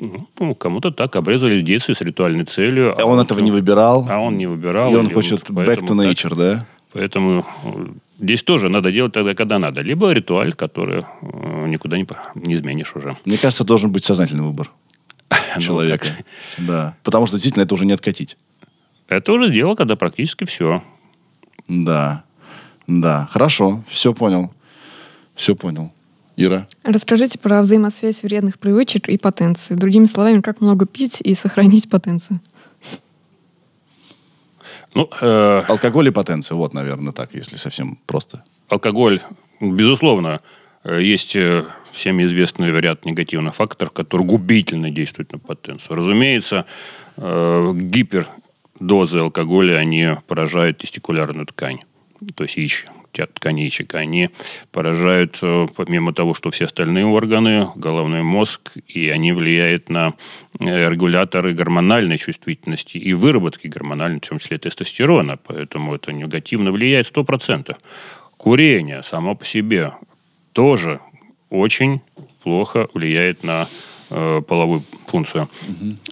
Ну, кому-то так обрезали в детстве с ритуальной целью. А он этого не выбирал, А он не выбирал. и он хочет back to поэтому так. nature, да? Поэтому здесь тоже надо делать тогда, когда надо. Либо ритуаль, который э, никуда не, не изменишь уже. Мне кажется, должен быть сознательный выбор Ну, человека. Да. Потому что действительно это уже не откатить. Это уже дело, когда практически все. Да. Да. Хорошо. Все понял. Все понял. Ира. Расскажите про взаимосвязь вредных привычек и потенции. Другими словами, как много пить и сохранить потенцию. Ну, э, Алкоголь и потенция. Вот, наверное, так, если совсем просто. алкоголь, безусловно, э, есть э, всем известный ряд негативных факторов, которые губительно действуют на потенцию. Разумеется, э, гипердозы алкоголя, они поражают тестикулярную ткань, то есть яич, яичек. Они поражают, э, помимо того, что все остальные органы, головной мозг, и они влияют на э, регуляторы гормональной чувствительности и выработки гормональной, в том числе тестостерона. Поэтому это негативно влияет 100%. Курение само по себе тоже очень плохо влияет на э, половую функцию.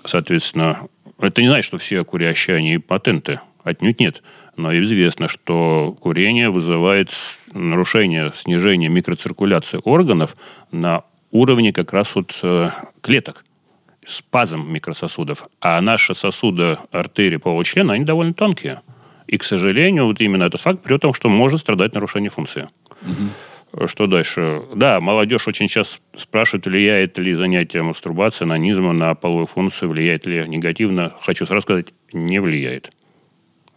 Соответственно, это не значит, что все курящие, они патенты. Отнюдь нет. Но известно, что курение вызывает нарушение, снижение микроциркуляции органов на уровне как раз вот э, клеток спазм микрососудов. А наши сосуды, артерии полового члена, они довольно тонкие. И, к сожалению, вот именно этот факт при том, что может страдать нарушение функции. Что дальше? Да, молодежь очень часто спрашивает, влияет ли занятие мастурбацией, анонизмом на половую функцию, влияет ли негативно. Хочу сразу сказать, не влияет.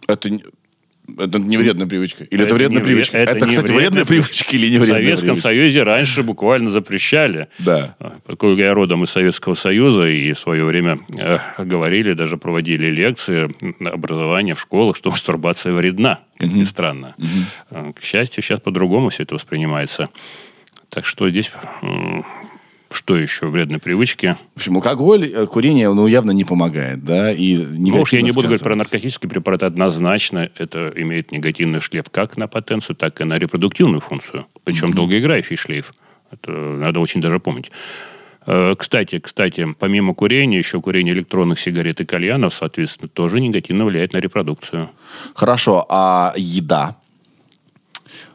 Это, это не вредная привычка. Или это, Это вредная привычка? это Это, кстати, вредная вредная привычка или не В вредная Советском привычка? Союзе раньше буквально запрещали. Да. Поскольку я родом из Советского Союза, и в свое время э, говорили, даже проводили лекции на образование в школах, что мастурбация вредна, как ни странно. Э, К счастью, сейчас по-другому все это воспринимается. Так что здесь... Что еще? Вредные привычки. В общем, алкоголь, э, курение, ну, явно не помогает, да, и Ну уж я не буду говорить про наркотические препараты. Однозначно это имеет негативный шлейф как на потенцию, так и на репродуктивную функцию. Причем долгоиграющий шлейф. Это надо очень даже помнить. Э, Кстати, кстати, помимо курения, еще курение электронных сигарет и кальянов, соответственно, тоже негативно влияет на репродукцию. Хорошо, а еда?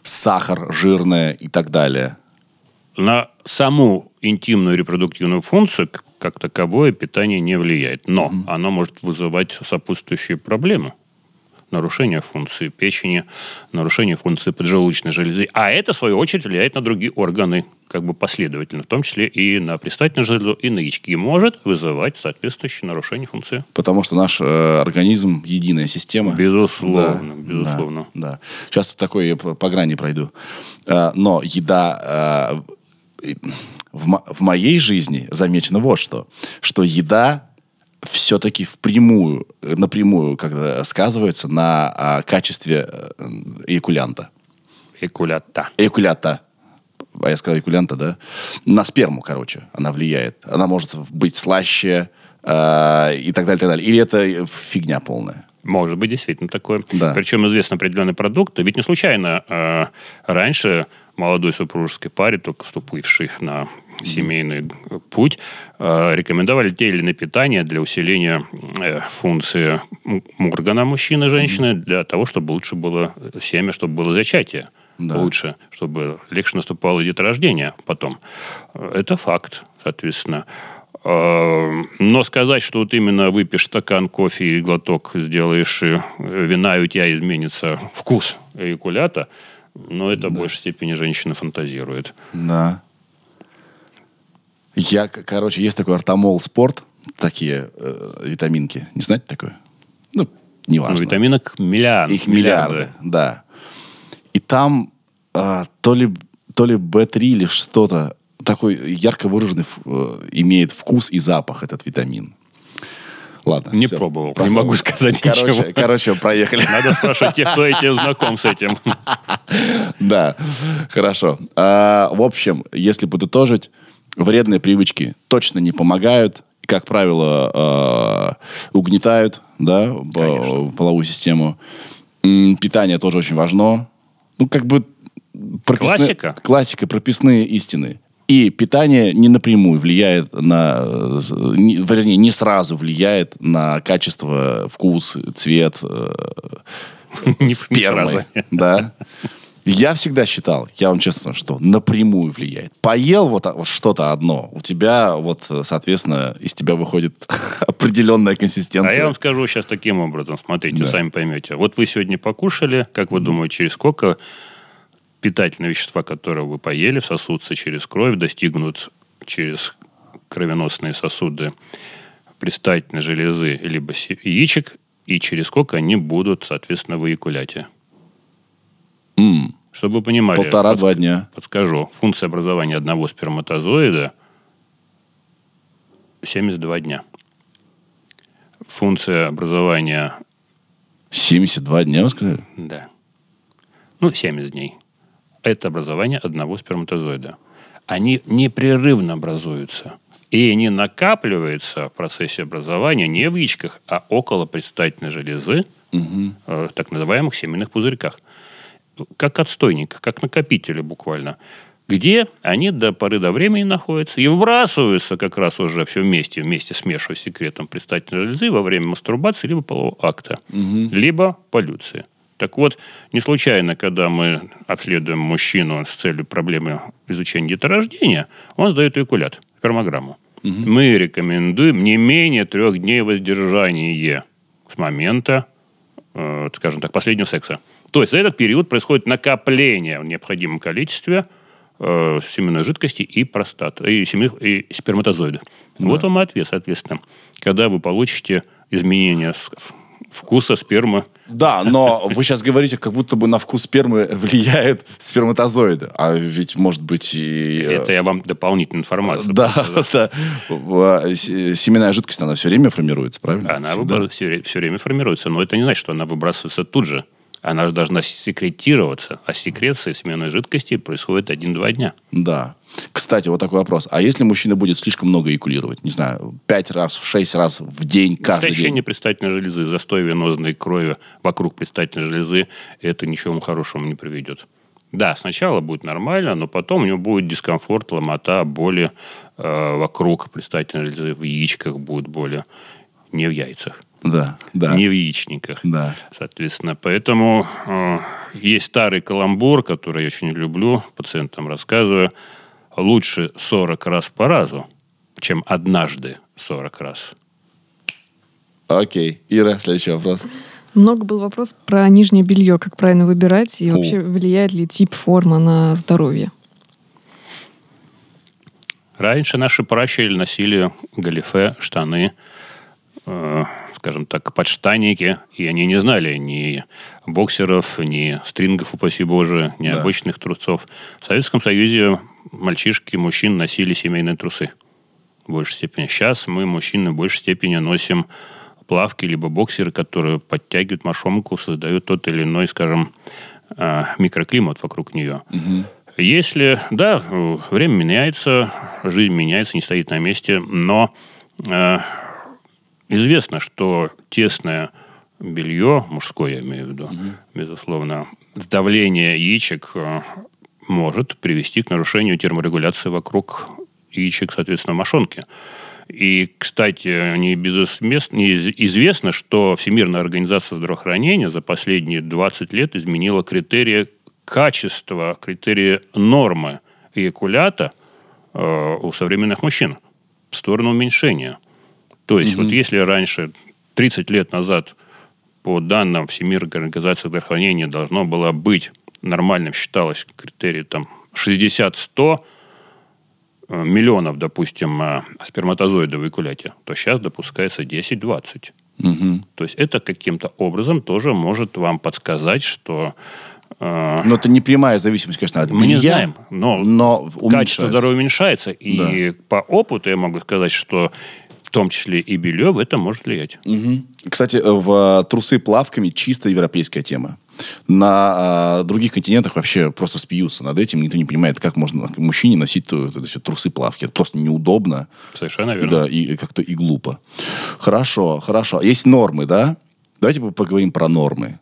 Сахар, жирное и так далее. На саму интимную репродуктивную функцию как таковое питание не влияет. Но оно может вызывать сопутствующие проблемы. Нарушение функции печени, нарушение функции поджелудочной железы. А это, в свою очередь, влияет на другие органы, как бы последовательно, в том числе и на предстательную железу, и на яички. И может вызывать соответствующее нарушение функции. Потому что наш э, организм единая система. Безусловно, Да, безусловно. Да, да. Сейчас такой по, грани пройду. Э, но еда... и- в, в моей жизни замечено вот что. Что еда все-таки впрямую, э, напрямую когда сказывается на а, качестве э, эякулянта. Экулята. Эякулята. А я сказал эякулянта, да? На сперму, короче, она влияет. Она может быть слаще э, и так далее, так далее. Или это фигня полная? Может быть, действительно такое. Да. Причем известны определенные продукты. Ведь не случайно э, раньше молодой супружеской паре, только вступившей на семейный путь, э, рекомендовали те или иные питания для усиления э, функции органа мужчины и женщины, для того, чтобы лучше было семя, чтобы было зачатие. Да. Лучше, чтобы легче наступало деторождение потом. Э, Это факт, соответственно. Э, Но сказать, что вот именно выпьешь стакан кофе и глоток сделаешь э, вина, и у тебя изменится вкус эякулята, но это в большей степени женщина фантазирует. Да. Я, короче, есть такой артамол спорт, такие э, витаминки. Не знаете такое? Ну, неважно. Ну, витаминок миллиард. Их миллиарды, да. И там а, то ли то ли B3 или что-то такой ярко выраженный э, имеет вкус и запах этот витамин. Ладно. Не всё. пробовал, не Просто- могу сказать короче, ничего. Короче, проехали. Надо спрашивать тех, кто этим знаком с этим. Да, хорошо. А, в общем, если подытожить, вредные привычки точно не помогают. Как правило, а, угнетают да, Конечно. половую систему. Питание тоже очень важно. Ну, как бы... прописные- Классика. Классика, прописные истины. И питание не напрямую влияет на... э, не- вернее, не сразу влияет на качество, вкус, цвет э, Не- спермы. Да. Я всегда считал, я вам честно скажу, что напрямую влияет. Поел вот, а- вот что-то одно, у тебя вот, э, соответственно, из тебя выходит определенная А консистенция. я вам скажу сейчас таким образом, смотрите, Да. сами поймете. Вот вы сегодня покушали, как вы думаете, через сколько питательные вещества, которые вы поели, всосутся через кровь, достигнут через кровеносные сосуды предстательной железы либо яичек, и через сколько они будут, соответственно, в эякуляте. М, Чтобы вы понимали, Полтора-два дня. подскажу, функция образования одного сперматозоида 72 дня. Функция образования 72 дня, вы сказали? Да. Ну, 70 дней. Это образование одного сперматозоида. Они непрерывно образуются. И они накапливаются в процессе образования не в яичках, а около предстательной железы, э, в так называемых семенных пузырьках. Как отстойник, как накопители буквально. Где они до поры до времени находятся и выбрасываются как раз уже все вместе, вместе смешивая с секретом предстательной железы во время мастурбации либо полового акта, либо полюции. Так вот, не случайно, когда мы обследуем мужчину с целью проблемы изучения деторождения, он сдает эякулят, спермограмму. Мы рекомендуем не менее трех дней воздержания с момента, э, скажем так, последнего секса. То есть за этот период происходит накопление в необходимом количестве э, семенной жидкости и простат, и, семенных, и сперматозоидов. Вот вам и ответ, соответственно. Когда вы получите изменение с- вкуса спермы, Да, но вы сейчас говорите, как будто бы на вкус спермы влияет сперматозоиды. А ведь может быть и... э, это я вам дополнительную информацию. Да, да. В- с- Семенная жидкость, она все время формируется, правильно? Она Всегда. все, время формируется, но это не значит, что она выбрасывается тут же. Она же должна секретироваться, а секреция семенной жидкости происходит 1-2 дня. Да. Кстати, вот такой вопрос. А если мужчина будет слишком много эякулировать, не знаю, пять раз, в шесть раз в день, каждый Истощение день? предстательной железы, застой венозной крови вокруг предстательной железы, это ничего хорошему не приведет. Да, сначала будет нормально, но потом у него будет дискомфорт, ломота, боли э, вокруг предстательной железы, в яичках будет боли, не в яйцах, Да, да. не в яичниках. Да. Соответственно, поэтому э, есть старый каламбур, который я очень люблю, пациентам рассказываю. Лучше 40 раз по разу, чем однажды 40 раз. Окей. Ира, следующий вопрос. Много был вопрос про нижнее белье, как правильно выбирать, и Фу. вообще влияет ли тип форма на здоровье. Раньше наши пращели носили галифе, штаны, э, скажем так, подштанники, и они не знали ни боксеров, ни стрингов, упаси боже, ни Да. обычных трусцов. В Советском Союзе мальчишки, мужчин носили семейные трусы в большей степени. Сейчас мы, мужчины, в большей степени носим плавки либо боксеры, которые подтягивают мошонку, создают тот или иной, скажем, э, микроклимат вокруг нее. Если, да, время меняется, жизнь меняется, не стоит на месте, но э, известно, что тесное белье, мужское я имею в виду, безусловно, сдавление яичек э, может привести к нарушению терморегуляции вокруг яичек, соответственно, мошонки. И, кстати, не из- известно, что Всемирная организация здравоохранения за последние 20 лет изменила критерии качества, критерии нормы эякулята э, у современных мужчин в сторону уменьшения. То есть, вот если раньше, 30 лет назад, по данным Всемирной организации здравоохранения, должно было быть нормальным, считалось критерий там 60-100 э, миллионов, допустим, э, сперматозоидов в эякуляте, то сейчас допускается 10-20. Мгм. То есть это каким-то образом тоже может вам подсказать, что э, Но это не прямая зависимость, конечно, от мы не знаем, но но качество здоровья уменьшается. И по опыту я могу сказать, что том числе и белье, в это может влиять. Мгм. Кстати, э, в э, трусы плавками чисто европейская тема. На э, других континентах вообще просто спьются над этим. Никто не понимает, как можно мужчине носить ту- это все трусы плавки. Это просто неудобно. Совершенно верно. Да, и как-то и глупо. Хорошо, хорошо. Есть нормы, да? Давайте по- поговорим про нормы.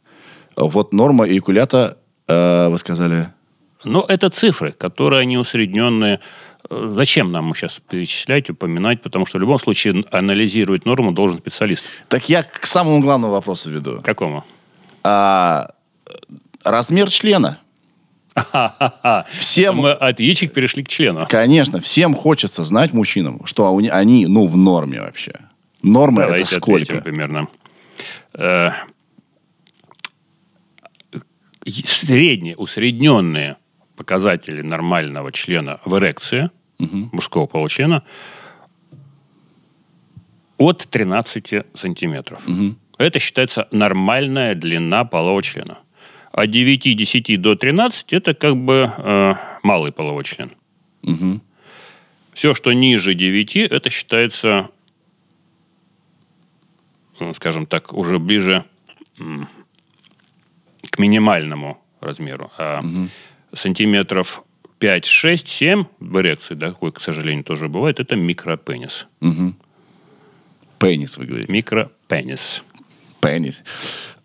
Вот норма эякулята, э, вы сказали... Но это цифры, которые они усредненные. Э, Зачем нам сейчас перечислять, упоминать? Потому что в любом случае анализировать норму должен специалист. Так я к самому главному вопросу веду. Какому? А, размер члена. Всем- Мы от яичек перешли к члену. Конечно, всем хочется знать мужчинам, что они- ну, в норме вообще. Норма Давайте это сколько? примерно. Э, Средние, усредненные показатели нормального члена в эрекции, мужского получена, от 13 сантиметров. Это считается нормальная длина полового члена. От 9-10 до 13 это как бы э, малый половой член. Мгм. Все, что ниже 9, это считается, ну, скажем так, уже ближе к минимальному размеру. А сантиметров 5, 6, 7 в эрекции, да, такой, к сожалению, тоже бывает, это микропенис. Пенис, вы говорите. Микропенис. Пенис.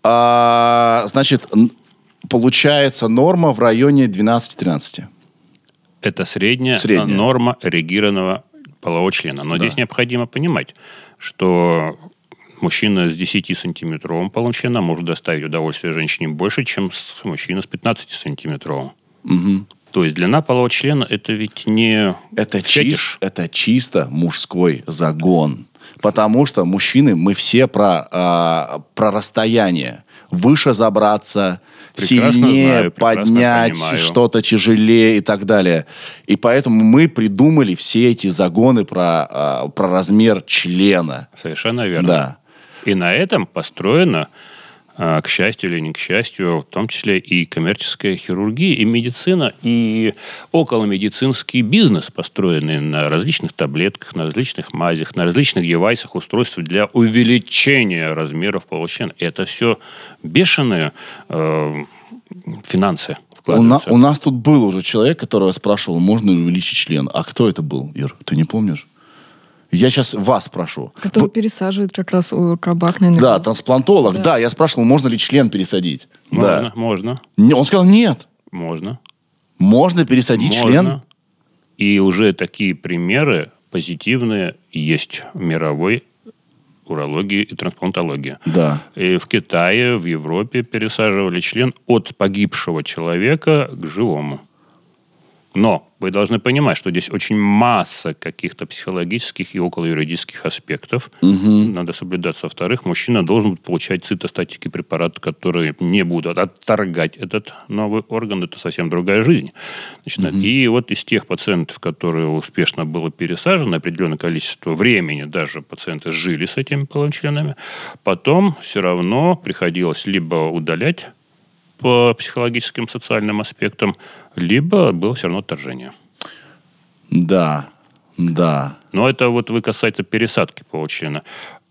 А, значит, получается норма в районе 12-13. Это средняя, Средняя. норма эрегированного полового члена. Но здесь необходимо понимать, что мужчина с 10-сантиметровым половым членом может доставить удовольствие женщине больше, чем с- мужчина с 15-сантиметровым. То есть длина полового члена это ведь не Это, чис- это чисто мужской загон. Потому что мужчины, мы все про, а, про расстояние. Выше забраться, Прекрасно сильнее знаю, поднять что-то тяжелее и так далее. И поэтому мы придумали все эти загоны про, а, про размер члена. Совершенно верно. Да. И на этом построена, а, к счастью или не к счастью, в том числе и коммерческая хирургия, и медицина, и околомедицинский бизнес, построенный на различных таблетках, на различных мазях, на различных девайсах, устройствах для увеличения размеров получения. Это все бешеные э, финансы У, на- у нас тут был уже человек, которого я спрашивал, можно ли увеличить член. А кто это был, Ир? Ты не помнишь? Я сейчас вас спрошу. Который пересаживает как раз у кабак, наверное. Да, трансплантолог. Да. Да. я спрашивал, можно ли член пересадить. Можно, Да. можно, Не, Он сказал, нет. можно. Можно пересадить Можно. член. И уже такие примеры позитивные есть в мировой урологии и трансплантологии. Да. И в Китае, в Европе пересаживали член от погибшего человека к живому. Но вы должны понимать, что здесь очень масса каких-то психологических и околоюридических аспектов. Надо соблюдать. Во-вторых, мужчина должен получать цитостатики препараты, которые не будут отторгать этот новый орган. Это совсем другая жизнь. Значит, И вот из тех пациентов, которые успешно было пересажено, определенное количество времени даже пациенты жили с этими половыми членами, потом все равно приходилось либо удалять по психологическим, социальным аспектам, либо было все равно отторжение. Да. Да. Но это вот вы касается пересадки получена.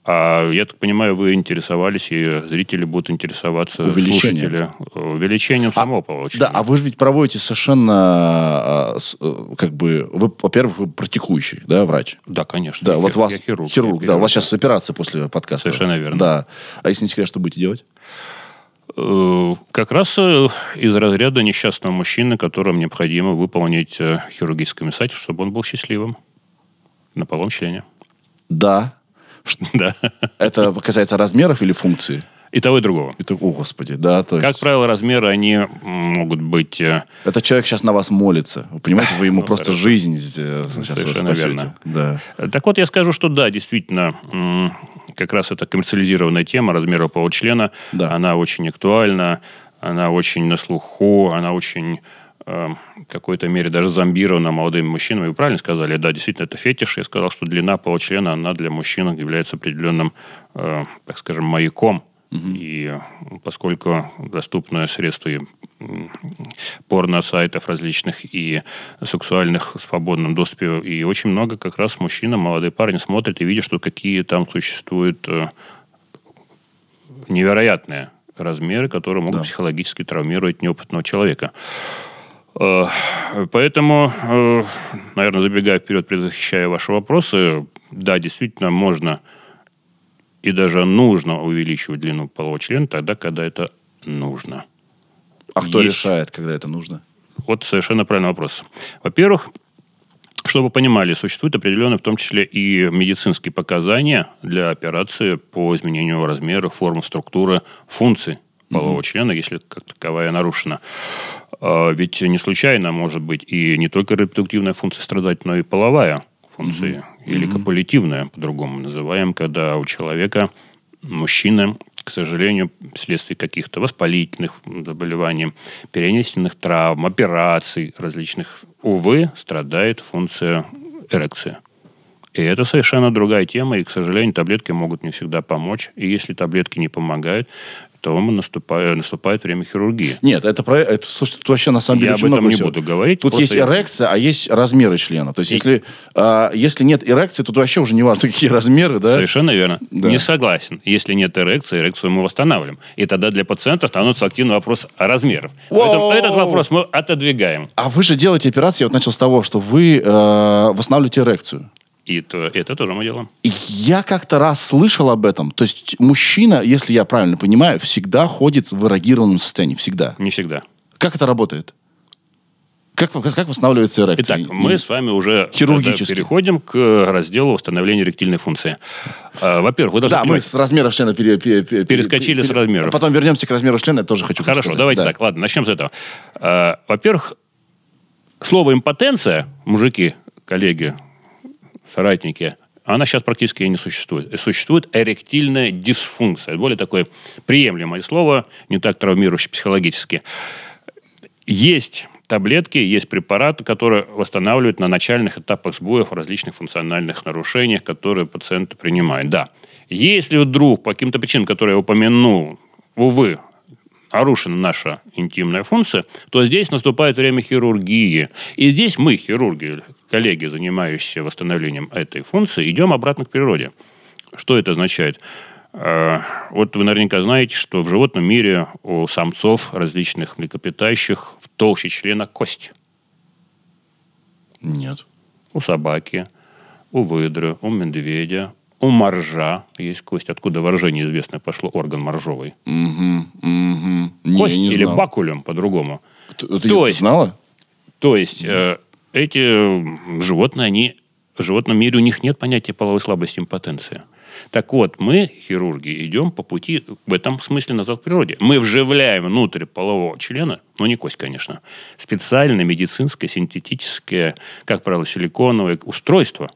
А я так понимаю, вы интересовались, и зрители будут интересоваться, Увеличением. слушатели, э, увеличением самого получения. Да, а вы же ведь проводите совершенно, а, э, как бы, вы, во-первых, вы практикующий, да, врач? Да, конечно. Да, Я вот хир- вас я хирург. хирург, я да, у вас сейчас операция после подкаста. Совершенно верно. Да. А если не секрет, что будете делать? Э, Как раз э, из разряда несчастного мужчины, которому необходимо выполнить э, хирургическое вмешательство, чтобы он был счастливым на полом члене. Да. Да. Это касается размеров или функции? И того, и другого. Это, о, господи, да, то Как есть... правило, размеры, они могут быть... э, Этот человек сейчас на вас молится. Вы понимаете, вы ему просто хорошо. жизнь э, сейчас Совершенно спасете. верно. Да. Так вот, я скажу, что да, действительно, как раз эта коммерциализированная тема размера получлена, Да. она очень актуальна, она очень на слуху, она очень э, в какой-то мере даже зомбирована молодыми мужчинами. Вы правильно сказали, да, действительно, это фетиш. Я сказал, что длина получлена, она для мужчин является определенным, э, так скажем, маяком И поскольку доступны средства и, порно-сайтов различных и сексуальных в свободном доступе, и очень много как раз мужчина, молодые парни смотрят и видят, что какие там существуют э, невероятные размеры, которые могут Да. психологически травмировать неопытного человека. Э, Поэтому, э, наверное, забегая вперед, предвосхищая ваши вопросы, да, действительно, можно и даже нужно увеличивать длину полового члена тогда, когда это нужно. А кто Есть. решает, когда это нужно? Вот совершенно правильный вопрос. Во-первых, чтобы понимали, существуют определенные, в том числе и медицинские показания для операции по изменению размера, формы, структуры, функций полового члена, если как таковая нарушена. А, Ведь не случайно может быть и не только репродуктивная функция страдать, но и половая функция, или копулятивная, по-другому называем, когда у человека, мужчины, к сожалению, вследствие каких-то воспалительных заболеваний, перенесенных травм, операций различных, увы, страдает функция эрекции. И это совершенно другая тема, и, к сожалению, таблетки могут не всегда помочь. И если таблетки не помогают, то наступает, наступает время хирургии. Нет, это, про, это слушай, тут вообще на самом деле Я об этом не всего. буду говорить. Тут есть я- эрекция, а есть размеры члена. То есть, И- если, а, если нет эрекции, тут вообще уже не важно, какие размеры, да? Совершенно верно. Да. Не согласен. Если нет эрекции, эрекцию мы восстанавливаем. И тогда для пациента становится активный вопрос о размерах. Поэтому этот вопрос мы отодвигаем. А вы же делаете операции, я вот начал с того, что вы э, восстанавливаете эрекцию. И то- это тоже мы делаем. И Я как-то раз слышал об этом. То есть мужчина, если я правильно понимаю, всегда ходит в эрогированном состоянии. Всегда. Не всегда. Как это работает? Как, как восстанавливается эрекция? Итак, мы с вами уже Хирургически. тогда переходим к разделу восстановления эректильной функции. А, Во-первых, вы должны Да, мы понимать- с размеров члена пере- пере- пере- Перескочили пере- с размеров. А потом вернемся к размеру члена, я тоже хочу Хорошо, сказать. давайте Да. так, ладно, начнем с этого. А, Во-первых, слово импотенция, мужики, коллеги, соратники, она сейчас практически не существует. Существует эректильная дисфункция. Более такое приемлемое слово, не так травмирующее психологически. Есть таблетки, есть препараты, которые восстанавливают на начальных этапах сбоев различных функциональных нарушениях, которые пациенты принимают. Да. Если вдруг по каким-то причинам, которые я упомянул, увы, нарушена наша интимная функция, то здесь наступает время хирургии. И здесь мы, хирурги, коллеги, занимающиеся восстановлением этой функции, идем обратно к природе. Что это означает? Э, Вот вы наверняка знаете, что в животном мире у самцов различных млекопитающих в толще члена кость. Нет. У собаки, у выдры, у медведя, у моржа есть кость. Откуда в роже неизвестно пошло орган моржовый. Мгм, мгм. Не, Кость не или знал. бакулем по-другому. Ты, То это есть- знала? То есть э, эти животные, они в животном мире у них нет понятия половой слабости импотенции. Так вот, мы, хирурги, идем по пути в этом смысле назад к природе. Мы вживляем внутрь полового члена, ну не кость, конечно, специальное медицинское, синтетическое, как правило, силиконовое устройство.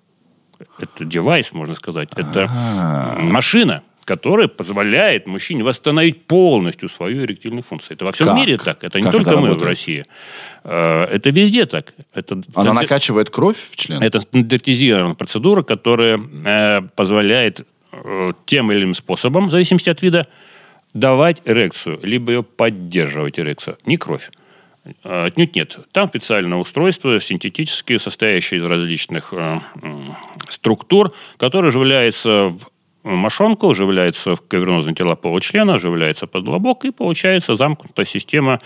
Это девайс, можно сказать. Это машина, которая позволяет мужчине восстановить полностью свою эректильную функцию. Это во всем Как? мире так. Это не Как только это мы в? России. Э, Это везде так. Это Она стандар- накачивает кровь в член? это стандартизированная процедура, которая э, позволяет э, тем или иным способом, в зависимости от вида, давать эрекцию, либо ее поддерживать эрекцию. Не кровь. Э, Отнюдь нет. Там специальное устройство, синтетические, состоящие из различных э, м, структур, которые вживляются в мошонку, вживляется в кавернозные тела полого члена, вживляется под лобок, и получается замкнутая система,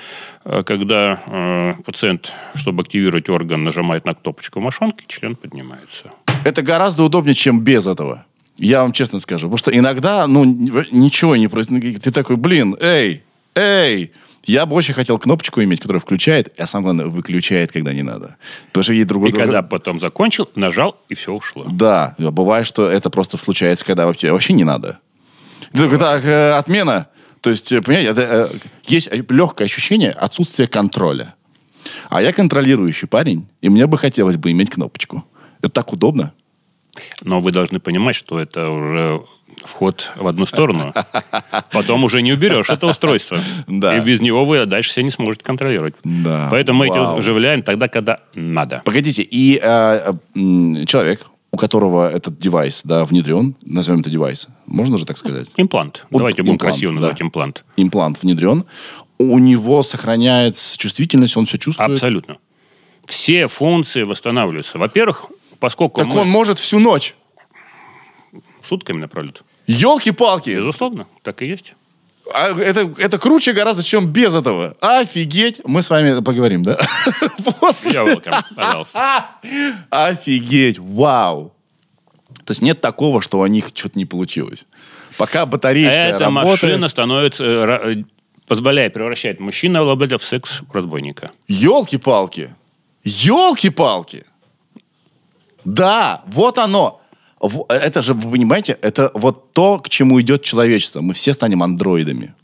э, когда э, пациент, чтобы активировать орган, нажимает на кнопочку мошонки, член поднимается. Это гораздо удобнее, чем без этого. Я вам честно скажу. Потому что иногда, ну, ничего не происходит. Ты такой, блин, эй, эй. Я бы очень хотел кнопочку иметь, которая включает, а самое главное, выключает, когда не надо. Потому что ей другой... И когда потом закончил, нажал, и все ушло. Да, бывает, что это просто случается, когда вообще, вообще не надо. Ты такой, так, э, отмена. То есть, э, понимаете, это, э, есть легкое ощущение отсутствия контроля. А я контролирующий парень, и мне бы хотелось бы иметь кнопочку. Это так удобно. Но вы должны понимать, что это уже вход в одну сторону. Потом уже не уберешь это устройство. Да. И без него вы дальше себя не сможете контролировать. Да. Поэтому мы эти Вау. оживляем тогда, когда надо. Погодите, и э, человек у которого этот девайс, да, внедрен, назовем это девайс, можно же так сказать? Имплант. Вот Давайте будем имплант, красиво да. называть имплант. Имплант внедрен, у него сохраняется чувствительность, он все чувствует. Абсолютно. Все функции восстанавливаются. Во-первых, поскольку Так мы он может всю ночь. сутками напролет. Елки-палки! Безусловно, так и есть. А это, это круче гораздо, чем без этого. Офигеть! Мы с вами поговорим, да? После. Я welcome, пожалуйста. Офигеть! Вау! То есть нет такого, что у них что-то не получилось. Пока батареечка Эта работает... машина становится, э, э, позволяет превращать мужчину в секс-разбойника. Елки-палки! Елки-палки! Да, вот оно. Это же, вы понимаете, это вот то, к чему идет человечество. Мы все станем андроидами.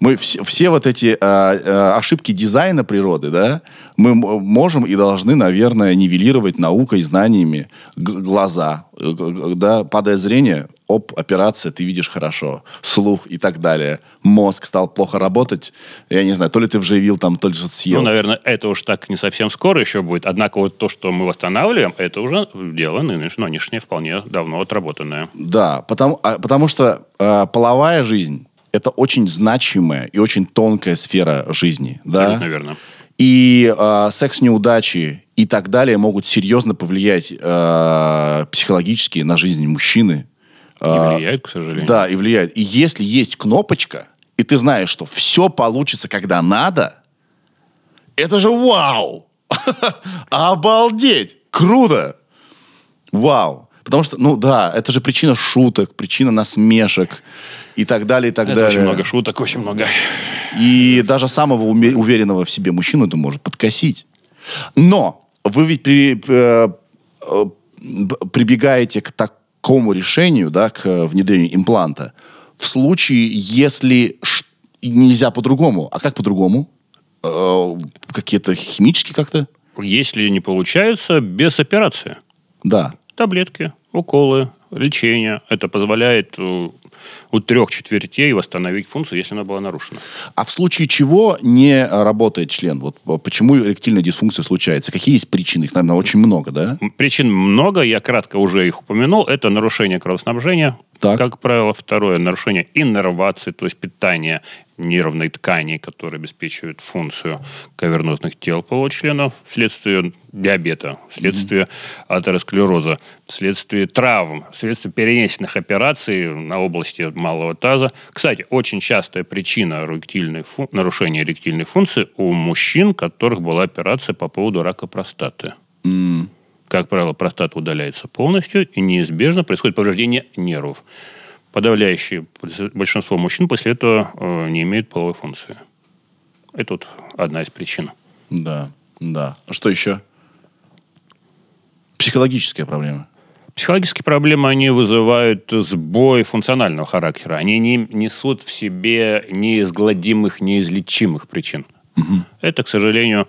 Мы все, все вот эти а, ошибки дизайна природы, да, мы можем и должны, наверное, нивелировать наукой, знаниями глаза, э, да, падает зрение, оп, операция, ты видишь хорошо, слух и так далее. Мозг стал плохо работать, я не знаю, то ли ты вживил там, то ли что-то съел. Ну, наверное, это уж так не совсем скоро еще будет. Однако вот то, что мы восстанавливаем, это уже дело нынеш- нынешнее, вполне давно отработанное. Да, потому, а, потому что э, половая жизнь это очень значимая и очень тонкая сфера жизни, да. Абсолютно верно. И э, секс-неудачи и так далее могут серьезно повлиять э, психологически на жизнь мужчины. Не А, влияет, к сожалению. Да, и влияет. И если есть кнопочка, и ты знаешь, что все получится, когда надо, это же вау! Обалдеть! Круто! Вау! Потому что, ну да, это же причина шуток, причина насмешек и так далее, и так Это далее. очень много шуток, очень много. И даже самого уверенного в себе мужчину это может подкосить. Но вы ведь при- э, э, прибегаете к такому решению, да, к э, внедрению импланта, в случае, если нельзя по-другому. А как по-другому? Э, Какие-то химические как-то? Если не получается, без операции. Да. Таблетки, уколы, лечение. Это позволяет э, у трех четвертей восстановить функцию, если она была нарушена. А в случае чего не работает член? Вот почему эректильная дисфункция случается? Какие есть причины? Их, наверное, очень много, да? Причин много, я кратко уже их упомянул. Это нарушение кровоснабжения, Так. как правило. Второе, нарушение иннервации, то есть питания нервной ткани, которая обеспечивает функцию кавернозных тел получлена вследствие диабета, вследствие атеросклероза, вследствие травм, вследствие перенесенных операций на области малого таза. Кстати, очень частая причина фу- нарушения эректильной функции у мужчин, у которых была операция по поводу рака простаты М, как правило, простата удаляется полностью, и неизбежно происходит повреждение нервов. Подавляющее большинство мужчин после этого э, не имеют половой функции. Это вот одна из причин. Да, да. А что еще? Психологическая проблема. Психологические проблемы, они вызывают сбой функционального характера. Они не несут в себе неизгладимых, неизлечимых причин. Это, к сожалению,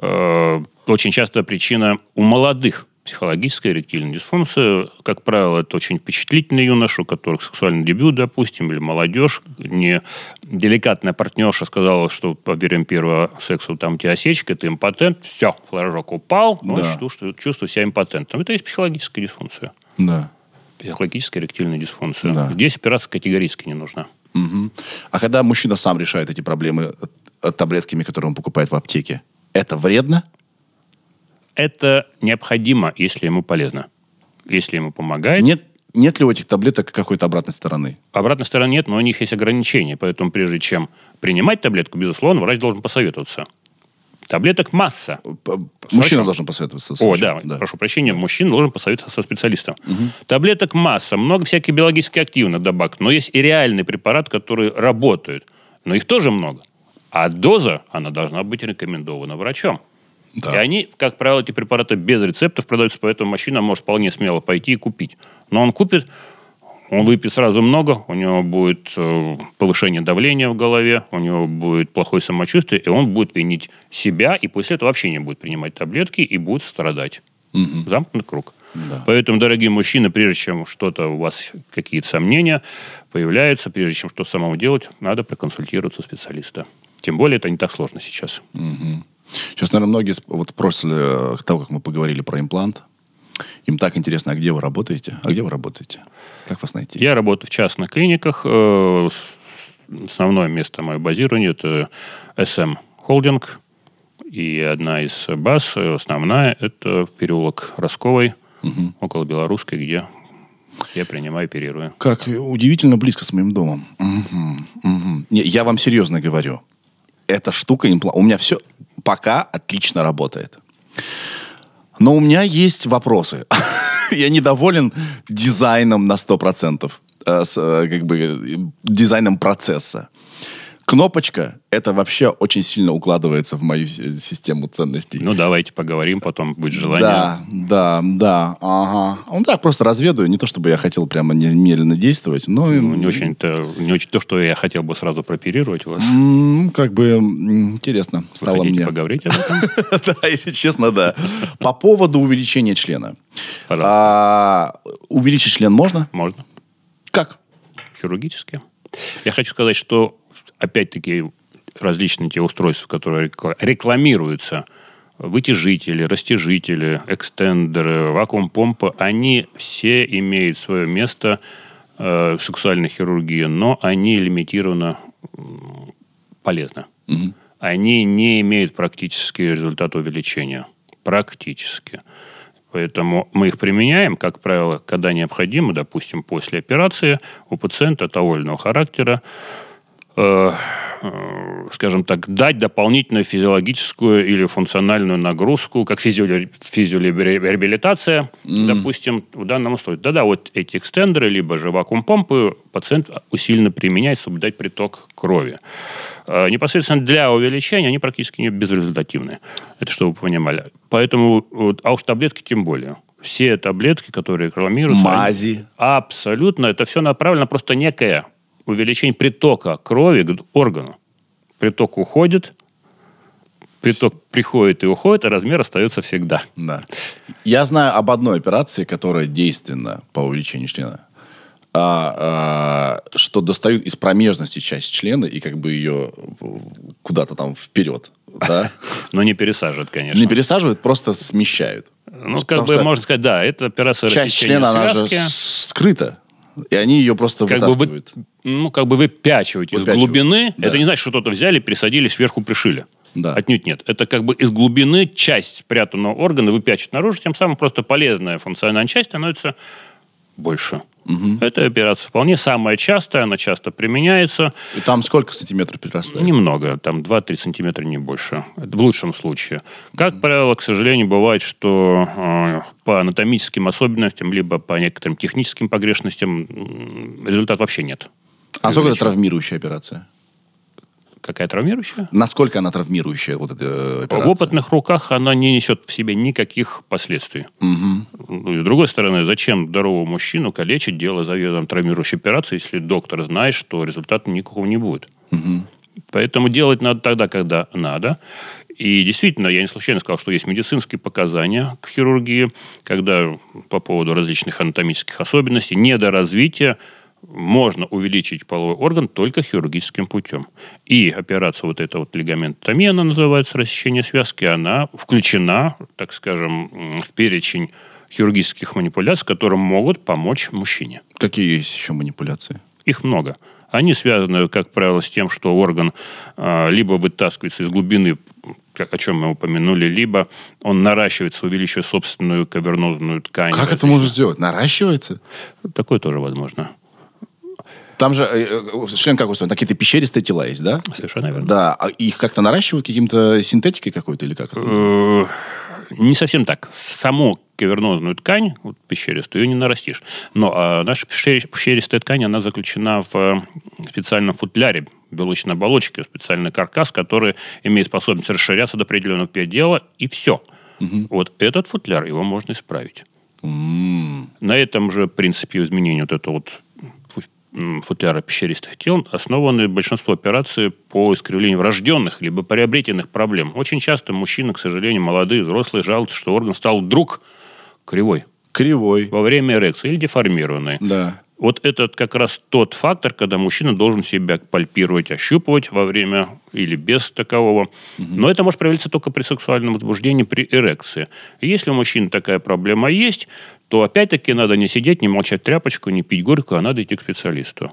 э, очень часто причина у молодых. Психологическая эректильная дисфункция, как правило, это очень впечатлительные юноши, у которых сексуальный дебют, допустим, или молодежь. Не деликатная партнерша сказала, что во время первого секса там у тебя осечка, ты импотент, все, флажок упал, он Да. чувствует, чувствует себя импотентом. Это есть психологическая дисфункция. Да. Психологическая эректильная дисфункция. Да. Здесь операция категорически не нужна. Мгм. А когда мужчина сам решает эти проблемы таблетками, которые он покупает в аптеке, это вредно? Это необходимо, если ему полезно. Если ему помогает. Нет, нет ли у этих таблеток какой-то обратной стороны? Обратной стороны нет, но у них есть ограничения. Поэтому прежде чем принимать таблетку, безусловно, врач должен посоветоваться. Таблеток масса. Мужчина должен посоветоваться О, врачом. да, прошу прощения, мужчина должен посоветоваться со специалистом. Таблеток масса, много всяких биологически активных добавок, но есть и реальные препараты, которые работают. Но их тоже много. А доза, она должна быть рекомендована врачом. Да. И они, как правило, эти препараты без рецептов продаются, поэтому мужчина может вполне смело пойти и купить. Но он купит, он выпьет сразу много, у него будет э, повышение давления в голове, у него будет плохое самочувствие, и он будет винить себя, и после этого вообще не будет принимать таблетки и будет страдать. Замкнутый круг. Да. Поэтому, дорогие мужчины, прежде чем что-то у вас, какие-то сомнения появляются, прежде чем что самому делать, надо проконсультироваться у специалиста. Тем более, это не так сложно сейчас. Сейчас, наверное, многие вот после э, того, как мы поговорили про имплант, Им так интересно, а где вы работаете? А где вы работаете? Как вас найти? Я работаю в частных клиниках. Э, Основное место мое базирование – это SM Холдинг. И одна из баз, э, основная, это переулок Росковой, около Белорусской, где я принимаю, оперирую. Как удивительно близко с моим домом. Мгм, мгм. Не, я вам серьезно говорю. Эта штука импла- У меня все пока отлично работает. Но у меня есть вопросы. я недоволен дизайном на 100%. э, э, как бы э, дизайном процесса. Кнопочка, это вообще очень сильно укладывается в мою систему ценностей. Ну, давайте поговорим, потом будет желание. Да, да, да, ага. Ну так, просто разведаю. Не то, чтобы я хотел прямо немедленно действовать, но... Ну, не очень, то, не очень то, что я хотел бы сразу прооперировать вас. м, Как бы интересно Вы стало хотите мне. поговорить об этом? Да, если честно, да. По поводу увеличения члена. Пожалуйста. А, увеличить член можно? Можно. Как? хирургически. Я хочу сказать, что опять-таки различные те устройства, которые рекла- рекламируются, вытяжители, растяжители, экстендеры, вакуум-помпы, они все имеют свое место э, в сексуальной хирургии, но они лимитированно полезны. Они не имеют практически результата увеличения. Практически. Поэтому мы их применяем, как правило, когда необходимо, допустим, после операции у пациента того или иного характера, э, э, скажем так, дать дополнительную физиологическую или функциональную нагрузку, как физиоли- физиолиберализация, допустим, в данном условии. Да-да, вот эти экстендеры, либо же вакуум-помпы пациент усиленно применяет, чтобы дать приток крови. Э, Непосредственно для увеличения они практически не безрезультативны. Это чтобы вы понимали. Поэтому, вот, а уж таблетки тем более. Все таблетки, которые рекламируются... они- Мази. Абсолютно. Это все направлено просто некое увеличение притока крови к органу. Приток уходит, приток приходит и уходит, а размер остается всегда. Да. Я знаю об одной операции, которая действенна по увеличению члена. А, а, что достают из промежности часть члена и как бы ее куда-то там вперед. Да? Но не пересаживают, конечно. Не пересаживают, просто смещают. ну, как Потому бы можно сказать, да, это операция Часть члена, она же скрыта. И они ее просто как бы вы, вытаскивают. ну, как бы выпячиваете из Выпячивают, глубины. да. Это не значит, что что-то взяли, пересадили, сверху пришили. Да. Отнюдь нет. Это как бы из глубины часть спрятанного органа выпячивать наружу, тем самым просто полезная функциональная часть становится больше. Эта операция вполне самая частая, она часто применяется. И там сколько сантиметров перерастает? Немного, там 2-3 сантиметра, не больше. Это в лучшем случае. Как правило, к сожалению, бывает, что э, по анатомическим особенностям, либо по некоторым техническим погрешностям м, результата вообще нет. А сколько это травмирующая операция? Какая травмирующая? Насколько она травмирующая, вот эта э, операция? В опытных руках она не несет в себе никаких последствий. И с другой стороны, зачем здоровому мужчину калечить, делая заведомо травмирующую операцию, если доктор знает, что результата никакого не будет? Поэтому делать надо тогда, когда надо. И действительно, я не случайно сказал, что есть медицинские показания к хирургии, когда по поводу различных анатомических особенностей, недоразвития, можно увеличить половой орган только хирургическим путем. И операция вот эта вот лигаментомия, она называется, рассечение связки, она включена, так скажем, в перечень хирургических манипуляций, которые могут помочь мужчине. Какие есть еще манипуляции? Их много. Они связаны, как правило, с тем, что орган а, либо вытаскивается из глубины, как, о чем мы упомянули, либо он наращивается, увеличивая собственную кавернозную ткань. Как это можно сделать? Наращивается? Такое тоже возможно. Там же э, э, член как устроен? Какие-то пещеристые тела есть, да? Совершенно верно. Да. А их как-то наращивают каким-то синтетикой какой-то или как? Э, Не совсем так. Саму кавернозную ткань, вот пещеристую, ее не нарастишь. Но а, наша пещери- пещеристая ткань, она заключена в специальном футляре белочной оболочки, специальный каркас, который имеет способность расширяться до определенного предела, и все. Вот этот футляр, его можно исправить. М. На этом же принципе изменения вот этого вот футляра пещеристых тел основаны большинство операций по искривлению врожденных либо приобретенных проблем. Очень часто мужчины, к сожалению, молодые, взрослые, жалуются, что орган стал вдруг кривой Кривой. во время эрекции или деформированный. Да. Вот это как раз тот фактор, когда мужчина должен себя пальпировать, ощупывать во время или без такового. Но это может проявиться только при сексуальном возбуждении, при эрекции. И если у мужчины такая проблема есть, то опять-таки надо не сидеть, не молчать тряпочку, не пить горькую, а надо идти к специалисту.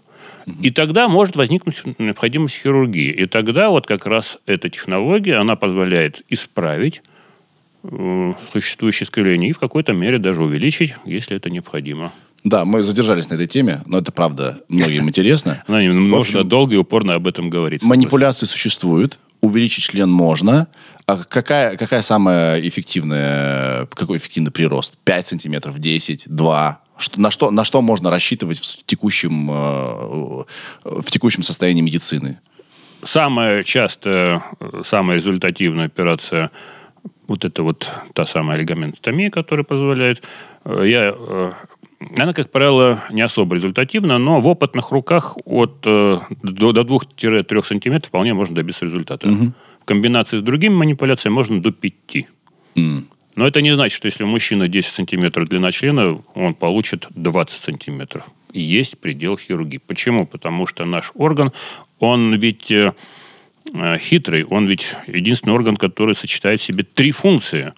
И тогда может возникнуть необходимость хирургии. И тогда вот как раз эта технология, она позволяет исправить э, существующее искривление и в какой-то мере даже увеличить, если это необходимо. Да, мы задержались на этой теме, но это правда многим интересно. Ну, общем, долго и упорно об этом говорить. Манипуляции существуют, увеличить член можно. А какая, какая самая эффективная, какой эффективный прирост? 5 сантиметров, 10, 2? Что, на, что, на что можно рассчитывать в текущем, э, в текущем состоянии медицины? Самая частая, самая результативная операция вот это вот та самая лигаментотомия, которая позволяет. э, Я, э, она, как правило, не особо результативна, но в опытных руках от до, до 2-3 сантиметров вполне можно добиться результата. В комбинации с другими манипуляциями можно до 5. М. Но это не значит, что если у мужчины 10 сантиметров длина члена, он получит 20 сантиметров. И есть предел хирургии. Почему? Потому что наш орган, он ведь э, э, хитрый, он ведь единственный орган, который сочетает в себе три функции.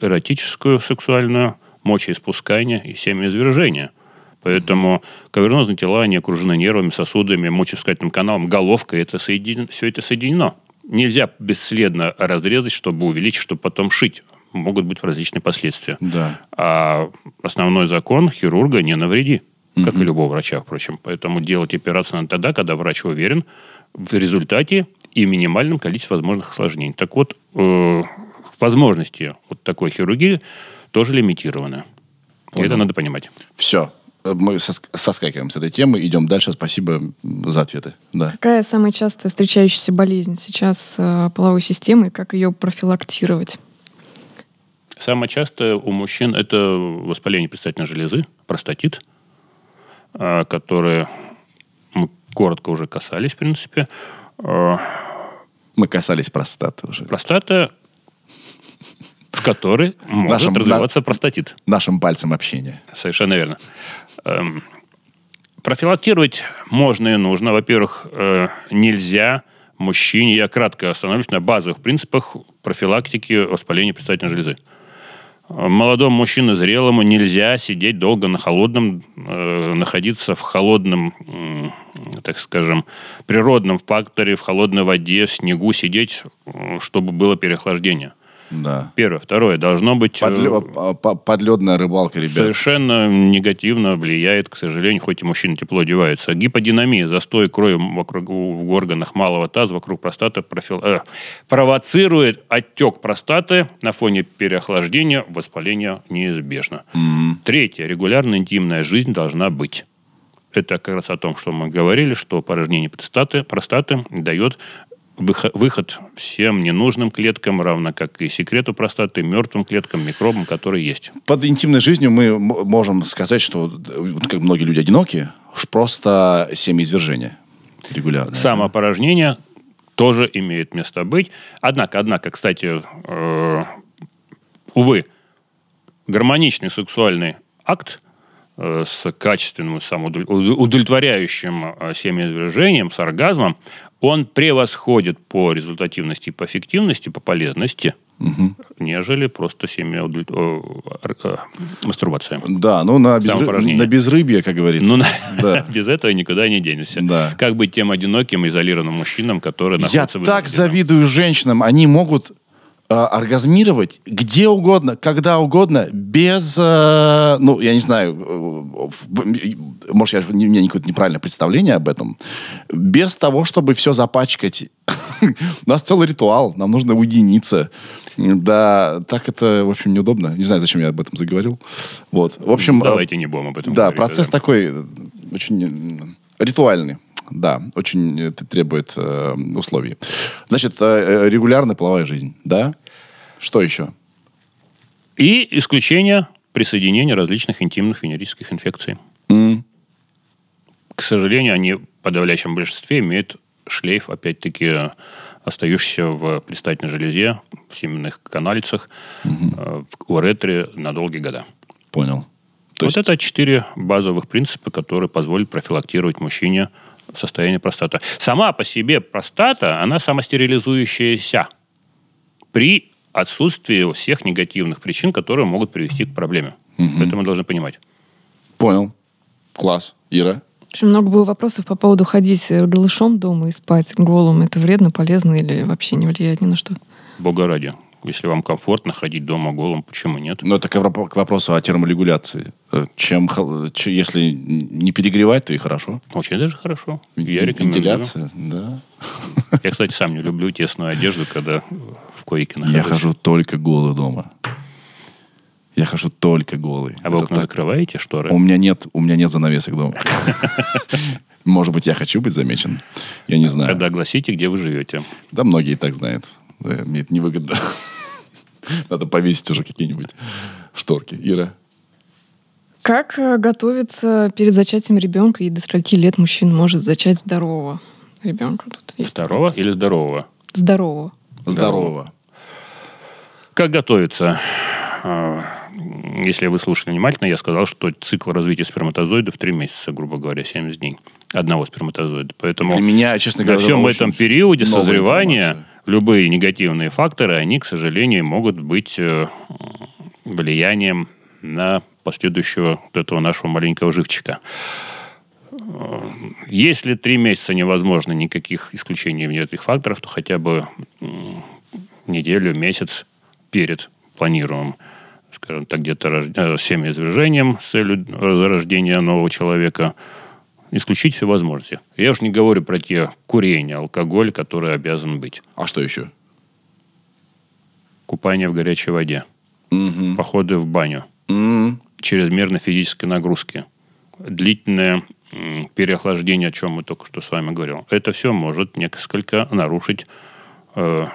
Эротическую, сексуальную, мочеиспускание и семяизвержение. Поэтому кавернозные тела, они окружены нервами, сосудами, мочеиспускательным каналом, головкой. Это соединено, все это соединено. Нельзя бесследно разрезать, чтобы увеличить, чтобы потом шить. Могут быть различные последствия. Да. А основной закон хирурга не навреди, как и любого врача, впрочем. Поэтому делать операцию надо тогда, когда врач уверен в результате и минимальном количестве возможных осложнений. Так вот, э, возможности вот такой хирургии тоже лимитированы. И это надо понимать. Все. Мы соск- соскакиваем с этой темы, идем дальше. Спасибо за ответы. Да. Какая самая часто встречающаяся болезнь сейчас э, половой системы и как ее профилактировать? Самое частое у мужчин это воспаление предстательной железы, простатит, а, которые мы коротко уже касались, в принципе. А, Мы касались простаты уже. Простата, в которой может Нашим- развиваться простатит. Нашим пальцем общения. Совершенно верно. Эм, профилактировать можно и нужно. Во-первых, э, нельзя мужчине, я кратко остановлюсь на базовых принципах профилактики воспаления предстательной железы. Э, Молодому мужчине, зрелому, нельзя сидеть долго на холодном, э, находиться в холодном, м, так скажем, природном факторе, в холодной воде, в снегу сидеть, э, чтобы было переохлаждение. Да. Первое. Второе. Должно быть... э, Подлё- по- по- Подледная рыбалка, ребят. Совершенно негативно влияет, к сожалению, хоть и мужчины тепло одеваются. Гиподинамия, застой крови вокруг, в органах малого таза, вокруг простаты, профил- э, провоцирует отек простаты на фоне переохлаждения, воспаление неизбежно. Третье. Регулярная интимная жизнь должна быть. Это как раз о том, что мы говорили, что порожнение простаты, простаты дает выход всем ненужным клеткам, равно как и секрету простаты, мертвым клеткам, микробам, которые есть. Под интимной жизнью мы можем сказать, что э, как многие люди одинокие, уж просто семяизвержение регулярное. Самоопорожнение тоже имеет место быть. Однако, однако, кстати, э, увы, гармоничный сексуальный акт с качественным, самоудовлетворяющим э, семяизвержением, с оргазмом, он превосходит по результативности, по эффективности, по полезности, нежели просто семя мастурбация. Да, ну на, Самоупражнение. на безрыбье, как говорится. Ну, Да. без этого никуда не денешься. Да. Как быть тем одиноким, изолированным мужчинам, которые Я находятся в так завидую женщинам. Они могут э, оргазмировать где угодно, когда угодно, без, э, ну, я не знаю, э, может, я, у меня какое-то неправильное представление об этом, без того, чтобы все запачкать. У нас целый ритуал, нам нужно уединиться. Да, так это, в общем, неудобно. Не знаю, зачем я об этом заговорил. Вот. В общем, э, Давайте не будем об этом да, говорить. процесс такой э, очень ритуальный. Да, очень э, т- требует э, условий. Значит, э, э, регулярная половая жизнь, да? Что еще? И исключение присоединения различных интимных венерических инфекций. М, К сожалению, они в подавляющем большинстве имеют шлейф, опять-таки, остающийся в предстательной железе, в семенных каналицах, э, в уретре на долгие года. Понял. То вот есть- это четыре базовых принципа, которые позволят профилактировать мужчине состояние простаты. Сама по себе простата, она самостерилизующаяся при отсутствии всех негативных причин, которые могут привести к проблеме. Это мы должны понимать. Понял. Класс. Ира? Очень много было вопросов по поводу ходить голышом дома и спать голым. Это вредно, полезно или вообще не влияет ни на что? Бога ради. Если вам комфортно ходить дома голым, почему нет? Ну, это к вопро- к вопросу о терморегуляции. Э, Чем, если не перегревать, то и хорошо. Очень даже хорошо. Я рекомендую. Вентиляция, да. Я, кстати, сам не люблю тесную одежду, когда в койке нахожусь. Я хожу только голый дома. Я хожу только голый. А вы окна закрываете, шторы? У меня нет, у меня нет занавесок дома. Может быть, я хочу быть замечен. Я не знаю. Тогда огласите, где вы живете. Да, многие так знают. Да, Мне это невыгодно. Надо повесить уже какие-нибудь шторки. Ира? Как э, готовиться перед зачатием ребенка и до скольки лет мужчина может зачать здорового ребенка? Тут есть Здорового или здорового? здорового. Здорово. Как готовиться? А, Если вы слушали внимательно, я сказал, что цикл развития сперматозоидов 3 месяца, грубо говоря, 70 дней. Одного сперматозоида. Поэтому Для меня, честно говоря, всем очень этом периоде созревания информация. Любые негативные факторы, они, к сожалению, могут быть э, влиянием на последующего вот этого нашего маленького живчика. Э, Если три месяца невозможно никаких исключений внешних факторов, то хотя бы неделю, месяц перед планируем, скажем так, где-то рож... э, семяизвержением с целью зарождения нового человека, исключить все возможности. Я уж не говорю про те курения, алкоголь, который обязан быть. А что еще? Купание в горячей воде, Мгм. походы в баню, М. чрезмерной физической нагрузки, длительное переохлаждение, о чем мы только что с вами говорили. Это все может несколько нарушить э,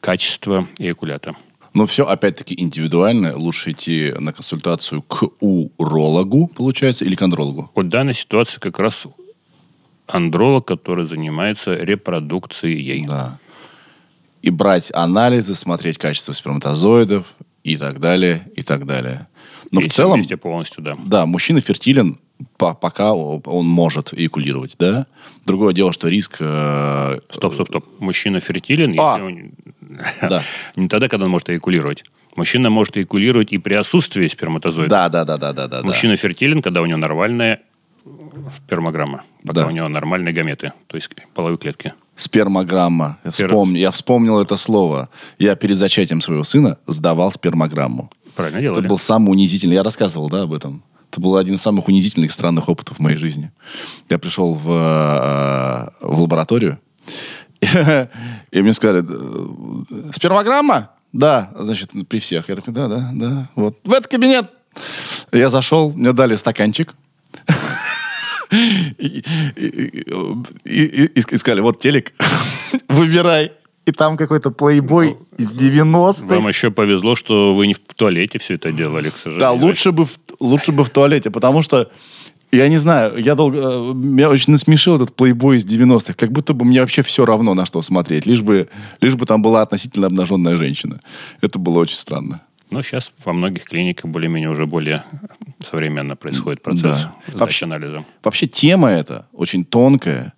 качество эякулята. Но все, опять-таки, индивидуально. Лучше идти на консультацию к урологу, получается, или к андрологу. Вот в данной ситуации как раз андролог, который занимается репродукцией. Да. И брать анализы, смотреть качество сперматозоидов и так далее, и так далее. Но И в целом, полностью, да. да, мужчина фертилен, пока он может эякулировать, да. Другое дело, что риск... э, Стоп, стоп, стоп. Мужчина фертилен, А. если он- Да. не тогда, когда он может эякулировать. Мужчина может эякулировать и при отсутствии сперматозоида. Да, да, да, да, да, да. да. Мужчина фертилен, когда у него нормальная спермограмма, пока Да. у него нормальные гаметы, то есть половые клетки. Спермограмма. Я, Спер- вспомнил, я вспомнил это слово. Я перед зачатием своего сына сдавал спермограмму. Правильно Это делали? был самый унизительный. Я рассказывал, да, об этом. Это был один из самых унизительных странных опытов в моей жизни. Я пришел в, э, в лабораторию, и мне сказали, «Э, спермограмма? Да, значит, при всех. Я такой, да, да, да. Вот. В этот кабинет. Я зашел, мне дали стаканчик. И- и- и- и сказали, вот телек, выбирай. И там какой-то плейбой из 90-х. Вам еще повезло, что вы не в туалете все это делали, к сожалению. Да, лучше бы, в, лучше бы в туалете, потому что, я не знаю, я долго, э, меня очень насмешил этот плейбой из 90-х, как будто бы мне вообще все равно, на что смотреть, лишь бы, лишь бы там была относительно обнаженная женщина. Это было очень странно. Но сейчас во многих клиниках более-менее уже более современно происходит процесс Да. Вообще- анализа. Вообще тема эта очень тонкая,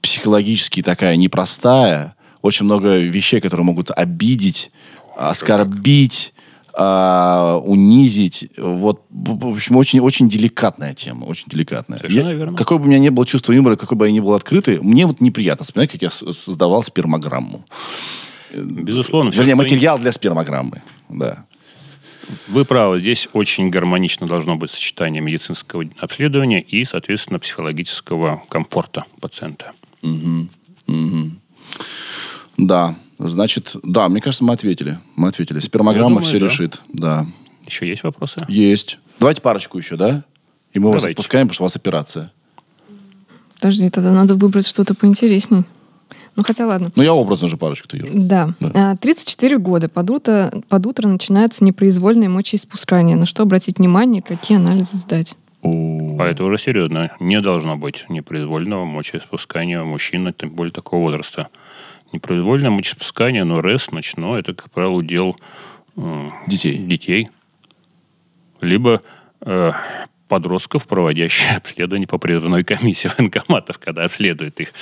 психологически такая непростая, очень много вещей, которые могут обидеть, оскорбить, а, унизить. Вот, в общем, очень, очень деликатная тема, очень деликатная. Совершенно Я- верно. Какое бы у меня не было чувство юмора, какой бы я ни был открытый, мне вот неприятно вспоминать, как я создавал спермограмму. Безусловно. Вернее, материал для спермограммы. Да. Вы правы, здесь очень гармонично должно быть сочетание медицинского обследования и, соответственно, психологического комфорта пациента. Да. Значит, да, мне кажется, мы ответили. Мы ответили. Спермограмма думаю, все да. решит. Да. Еще есть вопросы? Есть. Давайте парочку еще, да? И мы вас Давайте. отпускаем, потому что у вас операция. Подожди, тогда надо выбрать что-то поинтересней. Ну, хотя ладно. Ну, я образно же парочку-то, Юр. Да. А, 34 года. Под утро, под утро начинается непроизвольное мочеиспускание. На что обратить внимание, какие анализы сдать? О, А это уже серьезно. Не должно быть непроизвольного мочеиспускания у мужчины, тем более такого возраста. Непроизвольное мочеиспускание, но РЭС ночное, это, как правило, удел м, Детей. детей. Либо э, подростков, проводящих обследование по призывной комиссии военкоматов, когда обследуют их,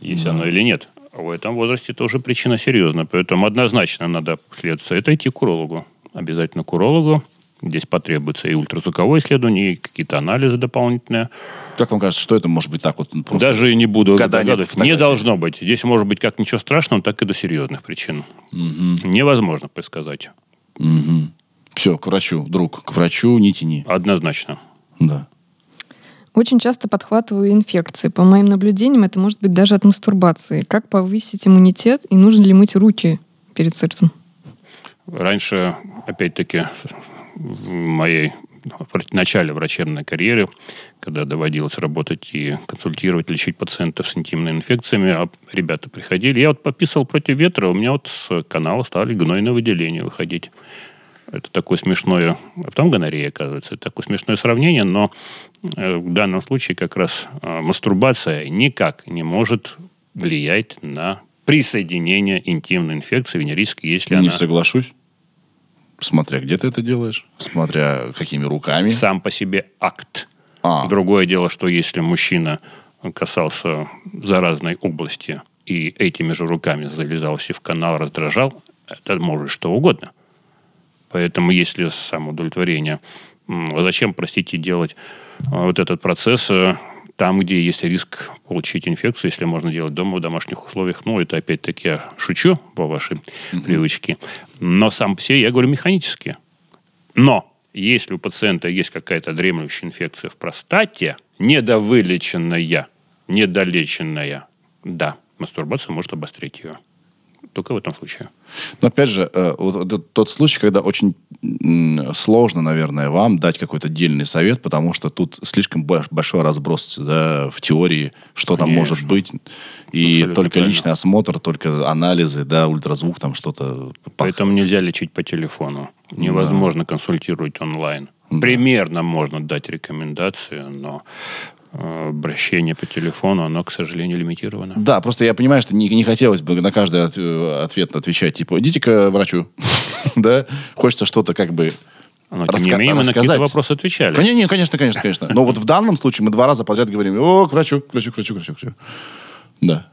есть оно или нет. В этом возрасте тоже причина серьезная. Поэтому однозначно надо следоваться. Это идти к урологу. Обязательно к урологу. Здесь потребуется и ультразвуковое исследование, и какие-то анализы дополнительные. Как вам кажется, что это может быть так вот? ну, Просто... Даже не буду по Не должно быть. Здесь может быть как ничего страшного, так и до серьезных причин. Невозможно предсказать. Все, к врачу, друг, к врачу не тяни. Однозначно. Да. Очень часто подхватываю инфекции. По моим наблюдениям, это может быть даже от мастурбации. Как повысить иммунитет и нужно ли мыть руки перед сексом? Раньше, опять-таки, в моей в начале врачебной карьеры, когда доводилось работать и консультировать, лечить пациентов с интимными инфекциями, а ребята приходили. Я вот подписывал против ветра, у меня вот с канала стали гнойные выделения выходить. Это такое смешное... А потом гонорея, оказывается. Это такое смешное сравнение, но э, в данном случае как раз э, мастурбация никак не может влиять на присоединение интимной инфекции венерической, если Не она соглашусь. Смотря где ты это делаешь, смотря какими руками. сам по себе акт. А, Другое дело, что если мужчина касался заразной области и этими же руками залезал в канал, раздражал, это может что угодно. Поэтому если самоудовлетворение, м, зачем, простите, делать а, вот этот процесс э, там, где есть риск получить инфекцию, если можно делать дома в домашних условиях. Ну, это опять-таки я шучу по вашей привычке. Но сам по себе я говорю механически. Но если у пациента есть какая-то дремлющая инфекция в простате, недовылеченная, недолеченная, да, мастурбация может обострить ее. Только в этом случае. Но опять же, э, вот тот случай, когда очень сложно, наверное, вам дать какой-то дельный совет, потому что тут слишком бо- большой разброс да, в теории, что там Конечно. может быть. И Абсолютно только правильно. личный осмотр, только анализы, да, ультразвук, там что-то. Поэтому нельзя лечить по телефону. Невозможно консультировать онлайн. Примерно можно дать рекомендации, но обращение по телефону, оно, к сожалению, лимитировано. Да, просто я понимаю, что не, не хотелось бы на каждый от- э, ответ отвечать, типа, идите к врачу. Да? Хочется что-то как бы Но, тем не менее, мы на какие-то вопросы отвечали. Конечно, не, конечно, конечно, конечно. Но вот в данном случае мы два раза подряд говорим, о, к врачу, к врачу, к врачу. к врачу». Да.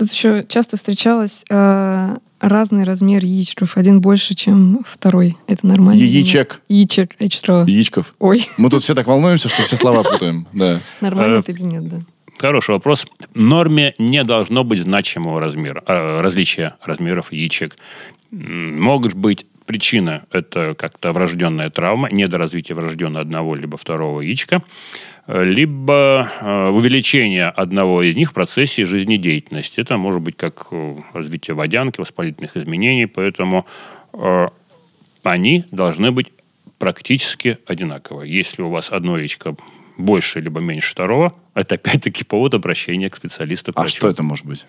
Тут еще часто встречалось э, разный размер яичков. Один больше, чем второй. Это нормально? Яичек. Яичек. Я читала. Яичков. Ой, Мы тут все так волнуемся, что все слова путаем. Да. нормально Э, это или нет, да. Хороший вопрос. В норме не должно быть значимого размера, э, различия размеров яичек. Могут быть причины, это как-то врожденная травма, недоразвитие врожденно одного либо второго яичка, либо э, увеличение одного из них в процессе жизнедеятельности. Это может быть как э, развитие водянки, воспалительных изменений, поэтому э, они должны быть практически одинаково. Если у вас одно яичко больше либо меньше второго, это опять-таки повод обращения к специалисту. к А врачу. что это может быть?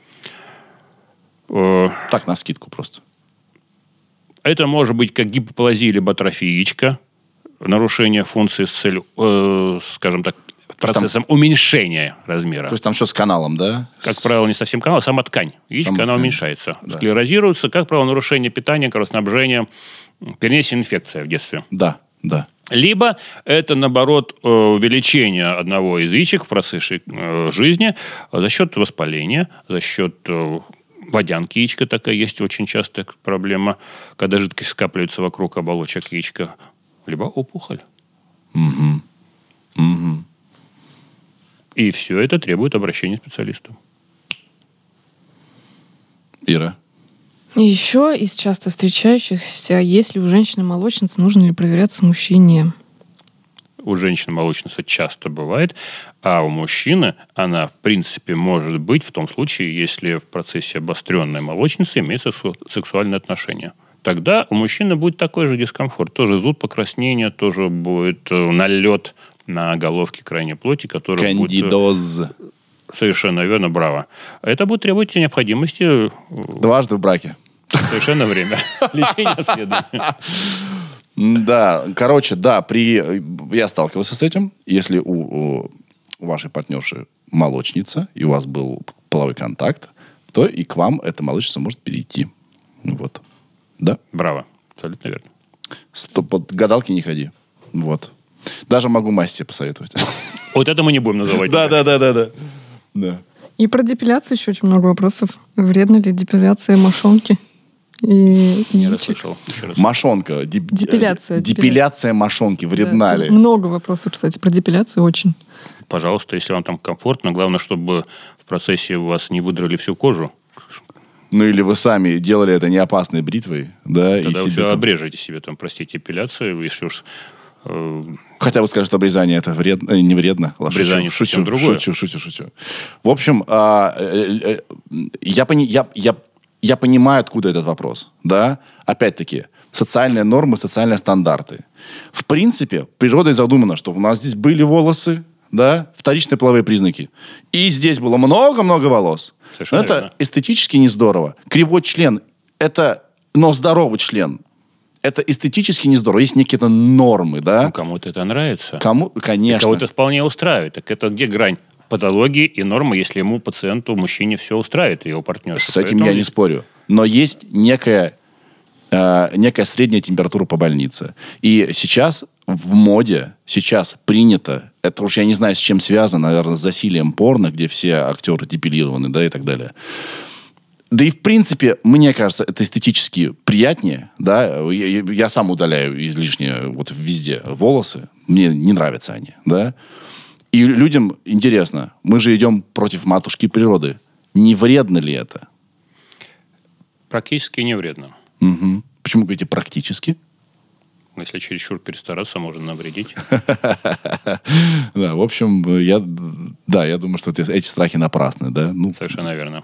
Э, Так, на скидку просто. Это может быть как гипоплазия либо атрофия яичка, нарушение функции с целью, э, скажем так, процессом уменьшения размера. То есть там что с каналом, да? как правило, не совсем канал, а сама ткань. Яичко, Сама она ткань. уменьшается. Да. Склерозируется, как правило, нарушение питания, кровоснабжения, перенесение инфекция в детстве. Да, да. Либо это, наоборот, э, увеличение одного из яичек в процессе э, жизни за счет воспаления, за счет э, водянки яичка такая есть очень частая проблема, когда жидкость скапливается вокруг оболочек яичка, либо опухоль. И все это требует обращения к специалисту. Ира. И еще из часто встречающихся, если у женщины-молочницы, нужно ли проверяться мужчине? У женщины молочница часто бывает, а у мужчины она, в принципе, может быть в том случае, если в процессе обостренной молочницы имеется сексу- сексуальные отношения. Тогда у мужчины будет такой же дискомфорт. Тоже зуд, покраснение, тоже будет э, налет на головке крайней плоти, будет... э, Кандидоз. Совершенно верно, браво. Это будет требовать необходимости э, Дважды в браке. совершенно время лечения обследования. Да, короче, да, при... я сталкивался с этим. Если у, у вашей партнерши молочница, и у вас был половой контакт, то и к вам эта молочница может перейти. Вот. Да? Браво. Абсолютно верно. Стоп, под гадалки не ходи. Вот. Даже могу масти посоветовать. Вот это мы не будем называть. Да, да, да, да, да. Да. И про депиляцию еще очень много вопросов. Вредна ли депиляция мошонки и Не расслышал. Мошонка. деп- Депиляция, э, Депиляция мошонки. Да, Вредна тут ли? Много вопросов, кстати, про депиляцию очень. Пожалуйста, если вам там комфортно, главное, чтобы в процессе у вас не выдрали всю кожу. Ну или вы сами делали это не опасной бритвой, да, и Тогда вы себе там- обрежете себе, там, простите, эпиляцию, если уж Хотя вы скажете, обрезание это вредно, э, не вредно. Обрезание шучу, шучу, другое. шучу, шучу, шучу. В общем, а, э, э, я, пони- я, я, я понимаю, откуда этот вопрос. Да? Опять-таки, социальные нормы, социальные стандарты. В принципе, природой задумано, что у нас здесь были волосы, да, вторичные половые признаки. И здесь было много-много волос. Совершенно Но это верно. эстетически не здорово. Кривой член – это, но здоровый член. Это эстетически не здорово. Есть некие нормы, да? ну, кому-то это нравится. Кому, конечно. Кого-то вполне устраивает. Так это где грань патологии и нормы, если ему, пациенту, мужчине все устраивает, его партнер. С этим я не спорю. Но есть некая, э, некая средняя температура по больнице. И сейчас в моде, сейчас принято, это уж я не знаю, с чем связано, наверное, с засилием порно, где все актеры депилированы, да, и так далее. Да и, в принципе, мне кажется, это эстетически приятнее, да. Я, я- сам удаляю излишние вот везде волосы. Мне не нравятся они, да. И людям интересно, мы же идем против матушки природы. Не вредно ли это? Практически не вредно. Мгм. Почему говорите практически? Если чересчур перестараться, можно навредить. Да, в общем, я, да, я думаю, что эти, эти страхи напрасны, да. Ну, Совершенно верно.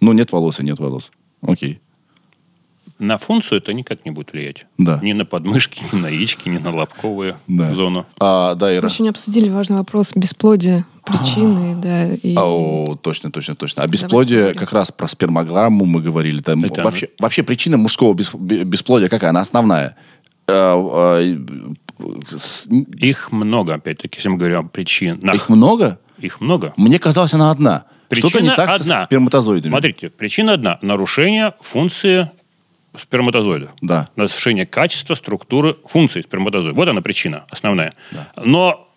Ну, нет волос и нет волос. Окей. На функцию это никак не будет влиять. Да. Ни на подмышки, ни на яички, ни на лобковую Да. зону. А, да, Мы Ира. еще не обсудили важный вопрос бесплодия, причины, да, и... О, точно, точно, точно. А бесплодие, как раз про спермограмму мы говорили. Там Это вообще, вообще причина мужского бес- бе- бесплодия какая? Она основная. Э, э, Их много, опять-таки, если мы говорим о причинах. Их много? Их много. Мне казалось, она одна. Что-то Причина не так одна. со сперматозоидами. Смотрите, причина одна. Нарушение функции сперматозоида. Да. Нарушение качества, структуры, функции сперматозоида. Вот она причина основная. Но,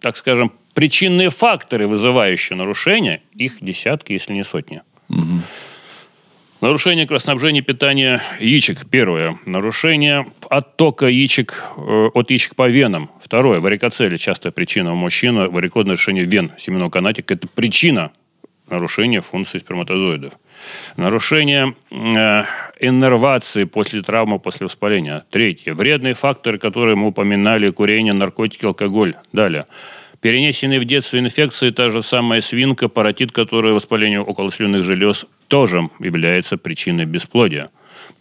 так скажем, причинные факторы, вызывающие нарушение, их десятки, если не сотни. Нарушение кровоснабжения питания яичек. Первое. Нарушение оттока яичек э, от яичек по венам. Второе. Варикоцеле. Частая причина у мужчин. Варикозное решение вен семенного канатика. Это причина нарушения функции сперматозоидов. Нарушение э, иннервации после травмы, после воспаления. Третье. Вредные факторы, которые мы упоминали. Курение, наркотики, алкоголь. Далее. Перенесенные в детстве инфекции, та же самая свинка, паротит, который воспаление околослюнных желез, тоже является причиной бесплодия.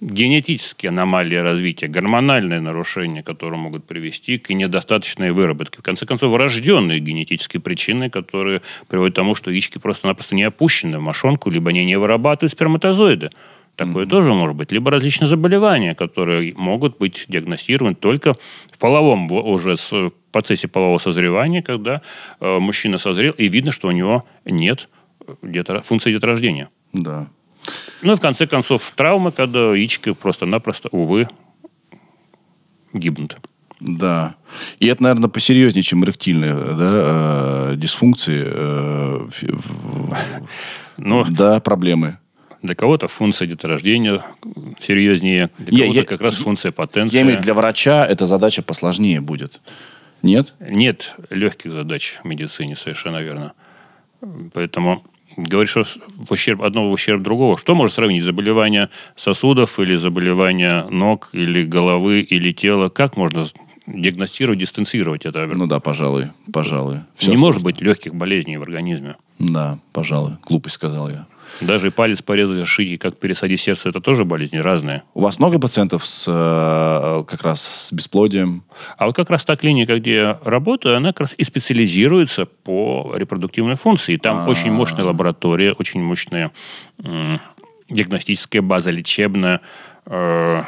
Генетические аномалии развития, гормональные нарушения, которые могут привести к недостаточной выработке. В конце концов, врожденные генетические причины, которые приводят к тому, что яички просто-напросто не опущены в мошонку, либо они не вырабатывают сперматозоиды. Такое тоже может быть. Либо различные заболевания, которые могут быть диагностированы только в половом во- уже в процессе полового созревания, когда э, мужчина созрел, и видно, что у него нет э, детора- функции деторождения. Да. Ну и в конце концов травмы, когда яички просто-напросто, увы, гибнут. Да. И это, наверное, посерьезнее, чем эректильные да, э, дисфункции, э, Но да, проблемы. Для кого-то функция деторождения серьезнее, для кого-то я- как раз функция потенции. Я имею в виду, для врача эта задача посложнее будет. Нет? Нет легких задач в медицине, совершенно верно. Поэтому говорить, что в ущерб одного в ущерб другого. Что может сравнить? Заболевание сосудов или заболевание ног, или головы, или тела? Как можно диагностировать, дистанцировать это? Ну да, пожалуй, пожалуй. Всё Не может сложно. быть легких болезней в организме. Да, пожалуй. Глупость сказал я. Даже и палец порезать, зашить, и как пересадить сердце, это тоже болезни разные. У вас много пациентов с э, как раз с бесплодием? А вот как раз та клиника, где я работаю, она как раз и специализируется по репродуктивной функции. Там очень мощная лаборатория, очень мощная м, диагностическая база, лечебная. э,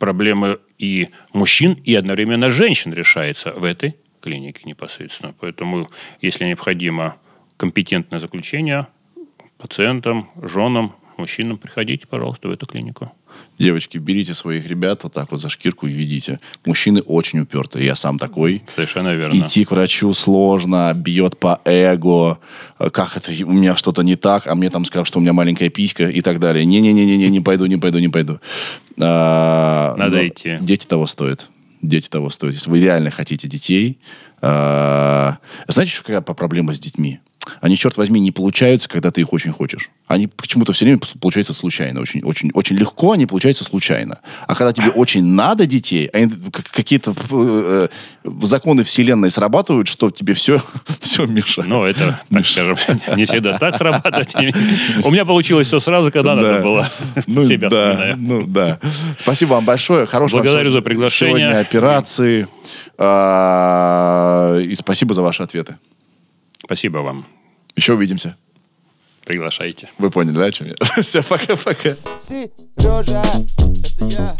проблемы и мужчин, и одновременно женщин решается в этой клинике непосредственно. Поэтому, если необходимо компетентное заключение пациентам, женам, мужчинам, приходите, пожалуйста, в эту клинику. Девочки, берите своих ребят вот так вот за шкирку и ведите. Мужчины очень упертые. Я сам такой. Совершенно верно. Идти к врачу сложно, бьет по эго. Э, Как это, у меня что-то не так, а мне там скажут, что у меня маленькая писька и так далее. Не-не-не-не, не пойду, не пойду, не пойду. А, Надо идти. Дети того стоят. Дети того стоят. Если вы реально хотите детей, а, знаете, что какая проблема с детьми? Они, черт возьми, не получаются, когда ты их очень хочешь. Они почему-то все время получаются случайно. Очень, очень, очень легко они получаются случайно. А когда тебе очень надо детей, они как- какие-то э, законы вселенной срабатывают, что тебе все, все мешает. Ну, это, так скажем, не всегда так срабатывает. У меня получилось все сразу, когда Да. надо было. Ну, Себя да, ну да. Спасибо вам большое. Хорошего Благодарю за приглашение. Сегодня операции. А, И спасибо за ваши ответы. Спасибо вам. Еще увидимся. Приглашайте. Вы поняли, да, о чем я? Все, пока-пока. Сережа, это я.